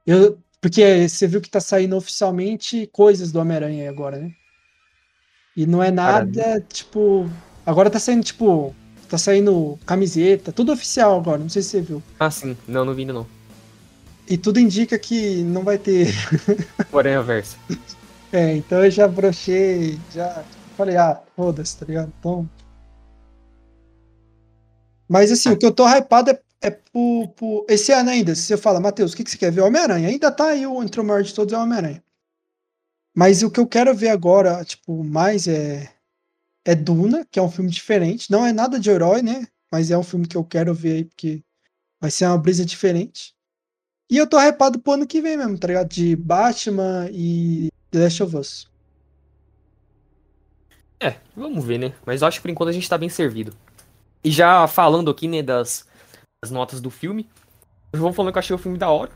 Eu, porque você viu que tá saindo oficialmente coisas do Homem-Aranha agora, né? E não é nada, tipo. Agora tá saindo, tipo. Tá saindo camiseta, tudo oficial agora, não sei se você viu. Ah, sim. Não, não vi ainda não. E tudo indica que não vai ter. O Aranha Versa. É, então eu já brochei, já falei, ah, foda-se, tá ligado? Então. Mas assim, o que eu tô hypado é, é pro- esse ano ainda. Se você fala, Matheus, o que, que você quer ver? Homem-Aranha. Ainda tá aí o entre o maior de todos é o Homem-Aranha. Mas o que eu quero ver agora, tipo, mais é. É Duna, que é um filme diferente. Não é nada de herói, né? Mas é um filme que eu quero ver aí, porque vai ser uma brisa diferente. E eu tô hypado pro ano que vem mesmo, tá ligado? De Batman e The Last of Us. É, vamos ver, né? Mas eu acho que por enquanto a gente tá bem servido. E já falando aqui, né, das, das notas do filme, eu vou falando que eu achei o filme da hora.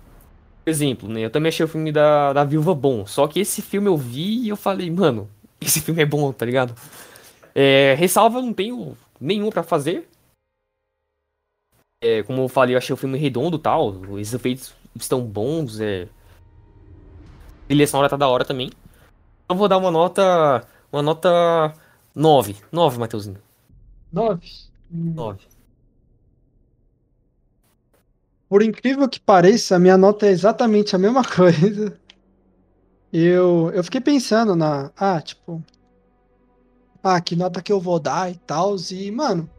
Por exemplo, né, eu também achei o filme da, da Viúva bom. Só que esse filme eu vi e eu falei, mano, esse filme é bom, tá ligado? É, ressalva, eu não tenho nenhum pra fazer. É, como eu falei, eu achei o filme redondo e tal. Os efeitos estão bons. É... A trilha sonora tá da hora também. Eu vou dar uma nota. Uma nota 9. 9, Matheusinho. Nove. Hum. 9. Por incrível que pareça, a minha nota é exatamente a mesma coisa. Eu, eu fiquei pensando na. Ah, tipo. Ah, que nota que eu vou dar e tal. E, mano.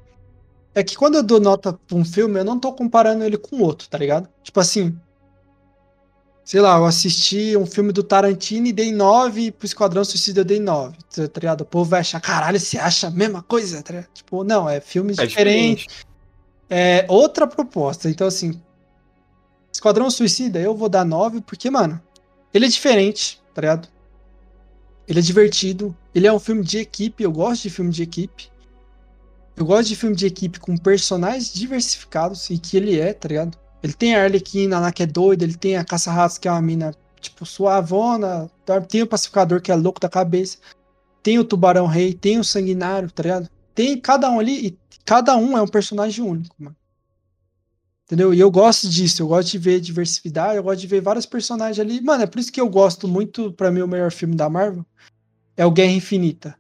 É que quando eu dou nota pra um filme, eu não tô comparando ele com outro, tá ligado? Tipo assim. Sei lá, eu assisti um filme do Tarantino e dei 9, pro Esquadrão Suicida eu dei 9, tá ligado? O povo vai achar, caralho, você acha a mesma coisa, tá ligado? Tipo, não, é filmes É diferentes. diferente. É outra proposta. Então, assim, Esquadrão Suicida, eu vou dar 9, porque, mano, ele é diferente, tá ligado? Ele é divertido. Ele é um filme de equipe. Eu gosto de filme de equipe. Eu gosto de filme de equipe com personagens diversificados, e que ele é, tá ligado? Ele tem a Arlequina lá que é doida, ele tem a Caça-Ratos que é uma mina, tipo, suavona, tá? tem o Pacificador que é louco da cabeça, tem o Tubarão Rei, tem o Sanguinário, tá ligado? Tem cada um ali, e cada um é um personagem único, mano. Entendeu? E eu gosto disso, eu gosto de ver diversidade, eu gosto de ver vários personagens ali. Mano, é por isso que eu gosto muito, pra mim, o melhor filme da Marvel é o Guerra Infinita.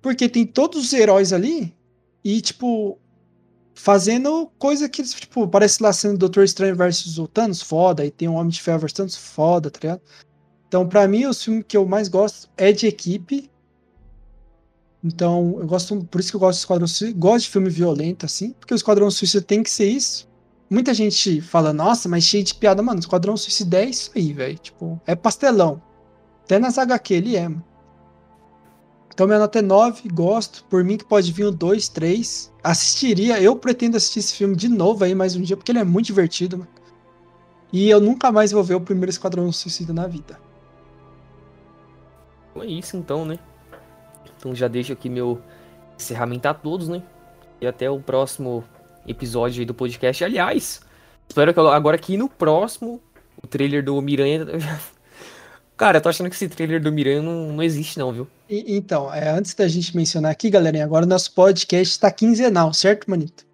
Porque tem todos os heróis ali e, tipo, fazendo coisa que, tipo, parece lá sendo Doutor Estranho versus o Thanos, foda, e tem um Homem de Ferro versus Thanos, foda, tá ligado? Então, pra mim, os filmes que eu mais gosto é de equipe. Então, eu gosto, por isso que eu gosto do Esquadrão Suicida, gosto de filme violento, assim, porque o Esquadrão Suicida tem que ser isso. Muita gente fala, nossa, mas cheio de piada, mano, Esquadrão Suicida é isso aí, velho, tipo, é pastelão. Até nas HQ ele é, mano. Então minha nota é 9, gosto. Por mim que pode vir um 2, 3. Assistiria, eu pretendo assistir esse filme de novo aí mais um dia, porque ele é muito divertido, mano. E eu nunca mais vou ver o primeiro Esquadrão Suicida na vida. Então é isso então, né? Então já deixo aqui meu encerramento a todos, né? E até o próximo episódio aí do podcast. Aliás, espero que eu- agora aqui no próximo, o trailer do Miranha. Cara, eu tô achando que esse trailer do Miranha não, não existe, não, viu? E- então, é, antes da gente mencionar aqui, galerinha, agora o nosso podcast está quinzenal, certo, Manito?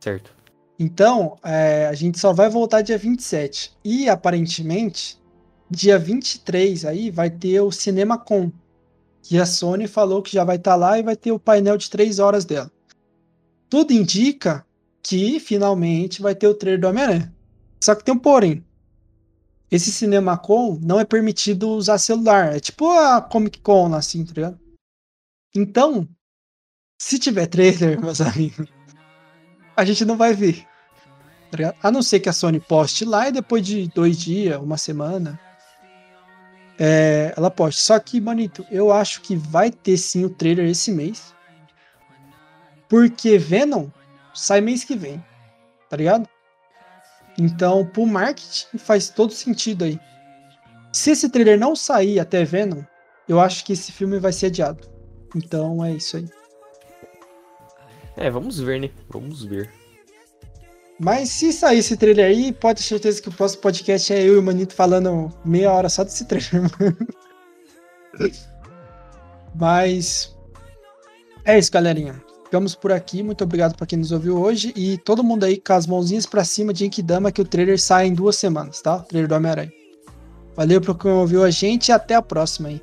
Certo. Então, é, a gente só vai voltar dia 27. E aparentemente, dia 23 aí vai ter o CinemaCon. Que a Sony falou que já vai estar lá e vai ter o painel de 3 horas dela. Tudo indica que finalmente vai ter o trailer do Homem-Aranha. Só que tem um porém. Esse CinemaCon não é permitido usar celular. É tipo a Comic Con, assim, tá ligado? Então, se tiver trailer, meus amigos, a gente não vai ver. tá? A não ser que a Sony poste lá e depois de dois dias, uma semana, é, ela poste. Só que, bonito, eu acho que vai ter sim o trailer esse mês. Porque Venom sai mês que vem, tá ligado? Então, pro marketing faz todo sentido aí. Se esse trailer não sair até Venom, eu acho que esse filme vai ser adiado. Então é isso aí. É, vamos ver, né? Vamos ver. Mas se sair esse trailer aí, pode ter certeza que o próximo podcast é eu e o Manito falando meia hora só desse trailer, mano. Mas é isso, galerinha. Ficamos por aqui. Muito obrigado para quem nos ouviu hoje. E todo mundo aí com as mãozinhas pra cima de Dama que o trailer sai em duas semanas, tá? O trailer do Homem-Aranha. Valeu por quem ouviu a gente e até a próxima aí.